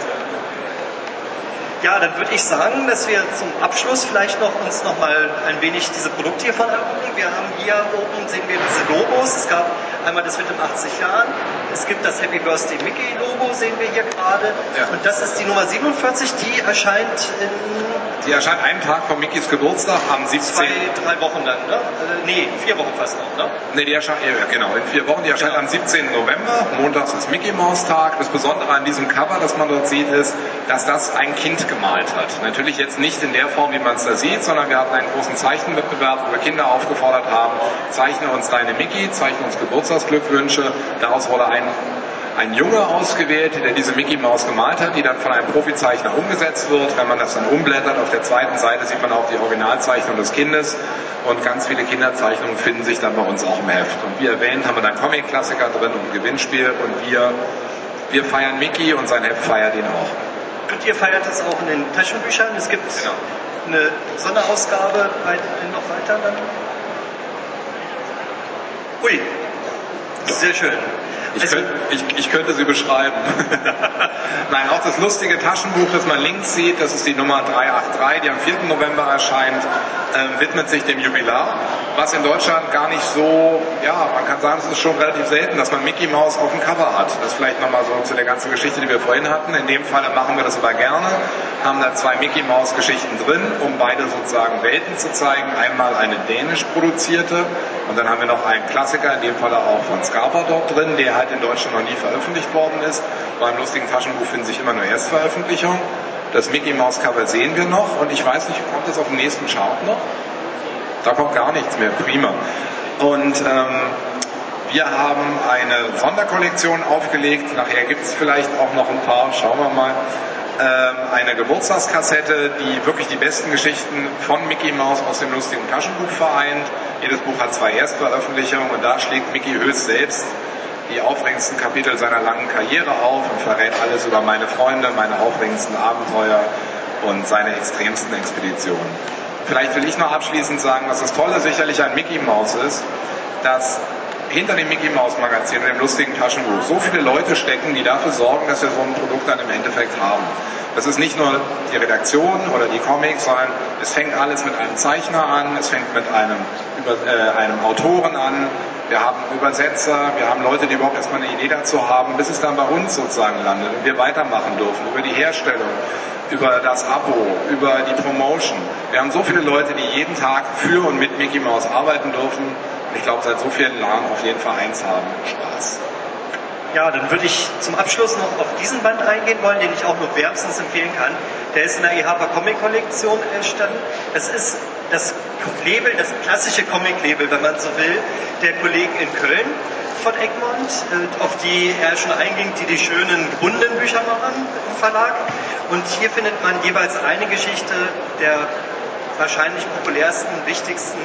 Ja, dann würde ich sagen, dass wir zum Abschluss vielleicht noch uns noch mal ein wenig diese Produkte hiervon angucken. Wir haben hier oben sehen wir diese Logos. Es gab einmal das mit den 80 Jahren. Es gibt das Happy Birthday Mickey Logo, sehen wir hier gerade. Ja. Und das ist die Nummer 47, die erscheint in... Die erscheint einen Tag vor Mickys Geburtstag am 17. Zwei, drei Wochen dann, ne? Äh, nee, vier Wochen fast noch, ne? Nee, die erscheint, ja, genau, in vier Wochen. Die erscheint genau. am 17. November. Montags ist Mickey Mouse Tag. Das Besondere an diesem Cover, das man dort sieht, ist, dass das ein Kind gemalt hat. Natürlich jetzt nicht in der Form, wie man es da sieht, sondern wir hatten einen großen Zeichenwettbewerb, wo wir Kinder aufgefordert haben, zeichne uns deine Mickey, zeichne uns Geburtstagsglückwünsche. Daraus wurde ein ein Junge ausgewählt, der diese Mickey Maus gemalt hat, die dann von einem Profizeichner umgesetzt wird. Wenn man das dann umblättert, auf der zweiten Seite sieht man auch die Originalzeichnung des Kindes und ganz viele Kinderzeichnungen finden sich dann bei uns auch im Heft. Und wie erwähnt, haben wir dann Comic-Klassiker drin und ein Gewinnspiel und wir, wir feiern Mickey und sein Heft feiert ihn auch. Und ihr feiert es auch in den Taschenbüchern. Es gibt genau. eine Sonderausgabe noch weiter dann. Ui, sehr schön. Ich, also, könnte, ich, ich, könnte sie beschreiben. Nein, auch das lustige Taschenbuch, das man links sieht, das ist die Nummer 383, die am 4. November erscheint, äh, widmet sich dem Jubilar, was in Deutschland gar nicht so, ja, man kann sagen, es ist schon relativ selten, dass man Mickey Mouse auf dem Cover hat. Das vielleicht nochmal so zu der ganzen Geschichte, die wir vorhin hatten. In dem Falle machen wir das aber gerne, haben da zwei Mickey Mouse Geschichten drin, um beide sozusagen Welten zu zeigen. Einmal eine dänisch produzierte und dann haben wir noch einen Klassiker, in dem Falle auch von Scarpa dort drin, der halt in Deutschland noch nie veröffentlicht worden ist. Beim lustigen Taschenbuch finden sich immer nur Erstveröffentlichungen. Das Mickey Mouse Cover sehen wir noch und ich weiß nicht, kommt das auf dem nächsten Chart noch? Da kommt gar nichts mehr, prima. Und ähm, wir haben eine Sonderkollektion aufgelegt. Nachher gibt es vielleicht auch noch ein paar, schauen wir mal. Ähm, eine Geburtstagskassette, die wirklich die besten Geschichten von Mickey Mouse aus dem lustigen Taschenbuch vereint. Jedes Buch hat zwei Erstveröffentlichungen und da schlägt Mickey höchst selbst die aufregendsten Kapitel seiner langen Karriere auf und verrät alles über meine Freunde, meine aufregendsten Abenteuer und seine extremsten Expeditionen. Vielleicht will ich noch abschließend sagen, was das Tolle sicherlich an Mickey Mouse ist, dass hinter dem Mickey Mouse Magazin und dem lustigen Taschenbuch so viele Leute stecken, die dafür sorgen, dass wir so ein Produkt dann im Endeffekt haben. Das ist nicht nur die Redaktion oder die Comics, sondern es fängt alles mit einem Zeichner an, es fängt mit einem, äh, einem Autoren an, wir haben Übersetzer, wir haben Leute, die überhaupt erstmal eine Idee dazu haben, bis es dann bei uns sozusagen landet und wir weitermachen dürfen über die Herstellung, über das Abo, über die Promotion. Wir haben so viele Leute, die jeden Tag für und mit Mickey Mouse arbeiten dürfen. Und ich glaube, seit so vielen Jahren auf jeden Fall eins haben, Spaß. Ja, dann würde ich zum Abschluss noch auf diesen Band eingehen wollen, den ich auch nur wärmstens empfehlen kann. Der ist in der EHPA Comic Kollektion entstanden. Das ist das Label, das klassische Comic-Label, wenn man so will, der Kollegen in Köln von Egmont, äh, auf die er schon einging, die die schönen gebundenen Bücher machen im Verlag. Und hier findet man jeweils eine Geschichte der wahrscheinlich populärsten, wichtigsten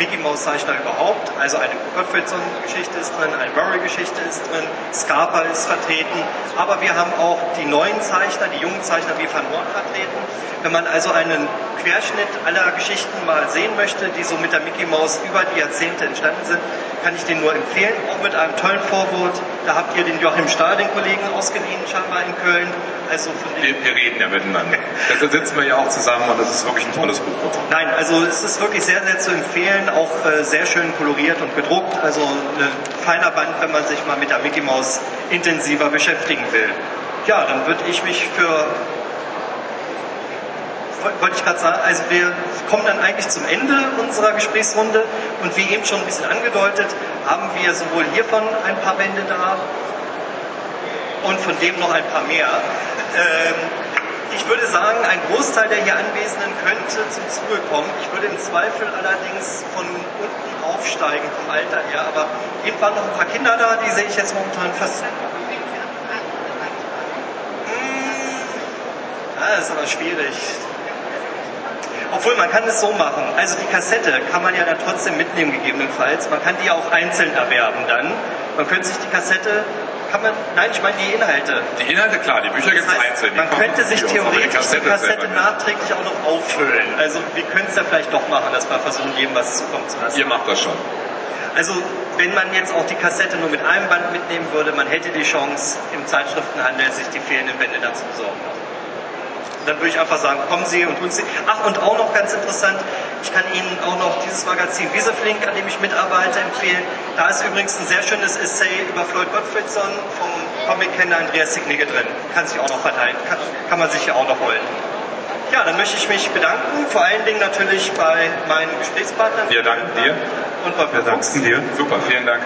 Mickey Mouse Zeichner überhaupt. Also eine Gottfriedson-Geschichte ist drin, eine Murray-Geschichte ist drin, Scarpa ist vertreten, aber wir haben auch die neuen Zeichner, die jungen Zeichner wie Van Horn vertreten. Wenn man also einen Querschnitt aller Geschichten mal sehen möchte, die so mit der Mickey Mouse über die Jahrzehnte entstanden sind, kann ich den nur empfehlen, auch mit einem tollen Vorwort. Da habt ihr den Joachim Stahl, den Kollegen, ausgeliehen, scheinbar in Köln. Also von wir, wir reden ja miteinander. Deshalb sitzen wir ja auch zusammen und es ist wirklich ein tolles Buch. Nein, also es ist wirklich sehr, sehr zu empfehlen, auch äh, sehr schön koloriert und gedruckt. Also ein feiner Band, wenn man sich mal mit der Mickey Mouse intensiver beschäftigen will. Ja, dann würde ich mich für wollte ich gerade sagen, also wir kommen dann eigentlich zum Ende unserer Gesprächsrunde und wie eben schon ein bisschen angedeutet, haben wir sowohl hiervon ein paar Bände da und von dem noch ein paar mehr. Ähm, ich würde sagen, ein Großteil der hier Anwesenden könnte zum Zuge kommen. Ich würde im Zweifel allerdings von unten aufsteigen vom Alter her. Aber eben waren noch ein paar Kinder da, die sehe ich jetzt momentan fast. Hm, ah, das ist aber schwierig. Obwohl, man kann es so machen. Also die Kassette kann man ja dann trotzdem mitnehmen, gegebenenfalls. Man kann die ja auch einzeln erwerben dann. Man könnte sich die Kassette kann man, nein, ich meine die Inhalte. Die Inhalte, klar, die Bücher gibt es einzeln. Man könnte sich theoretisch die Kassette, die Kassette nachträglich auch noch auffüllen. Also wir können es ja vielleicht doch machen, dass wir versuchen, jedem was zukommen zu lassen. Ihr macht das schon. Also wenn man jetzt auch die Kassette nur mit einem Band mitnehmen würde, man hätte die Chance, im Zeitschriftenhandel sich die fehlenden Bände dann zu besorgen dann würde ich einfach sagen, kommen Sie und tun Sie. Ach, und auch noch ganz interessant, ich kann Ihnen auch noch dieses Magazin Wieseflink, an dem ich mitarbeite, empfehlen. Da ist übrigens ein sehr schönes Essay über Floyd Gottfriedson vom Comic-Kenner Andreas Signige drin. Kann sich auch noch verteilen, kann, kann man sich ja auch noch holen. Ja, dann möchte ich mich bedanken, vor allen Dingen natürlich bei meinen Gesprächspartnern. Wir danken dir. Und bei Wir danken dir. Super, vielen Dank.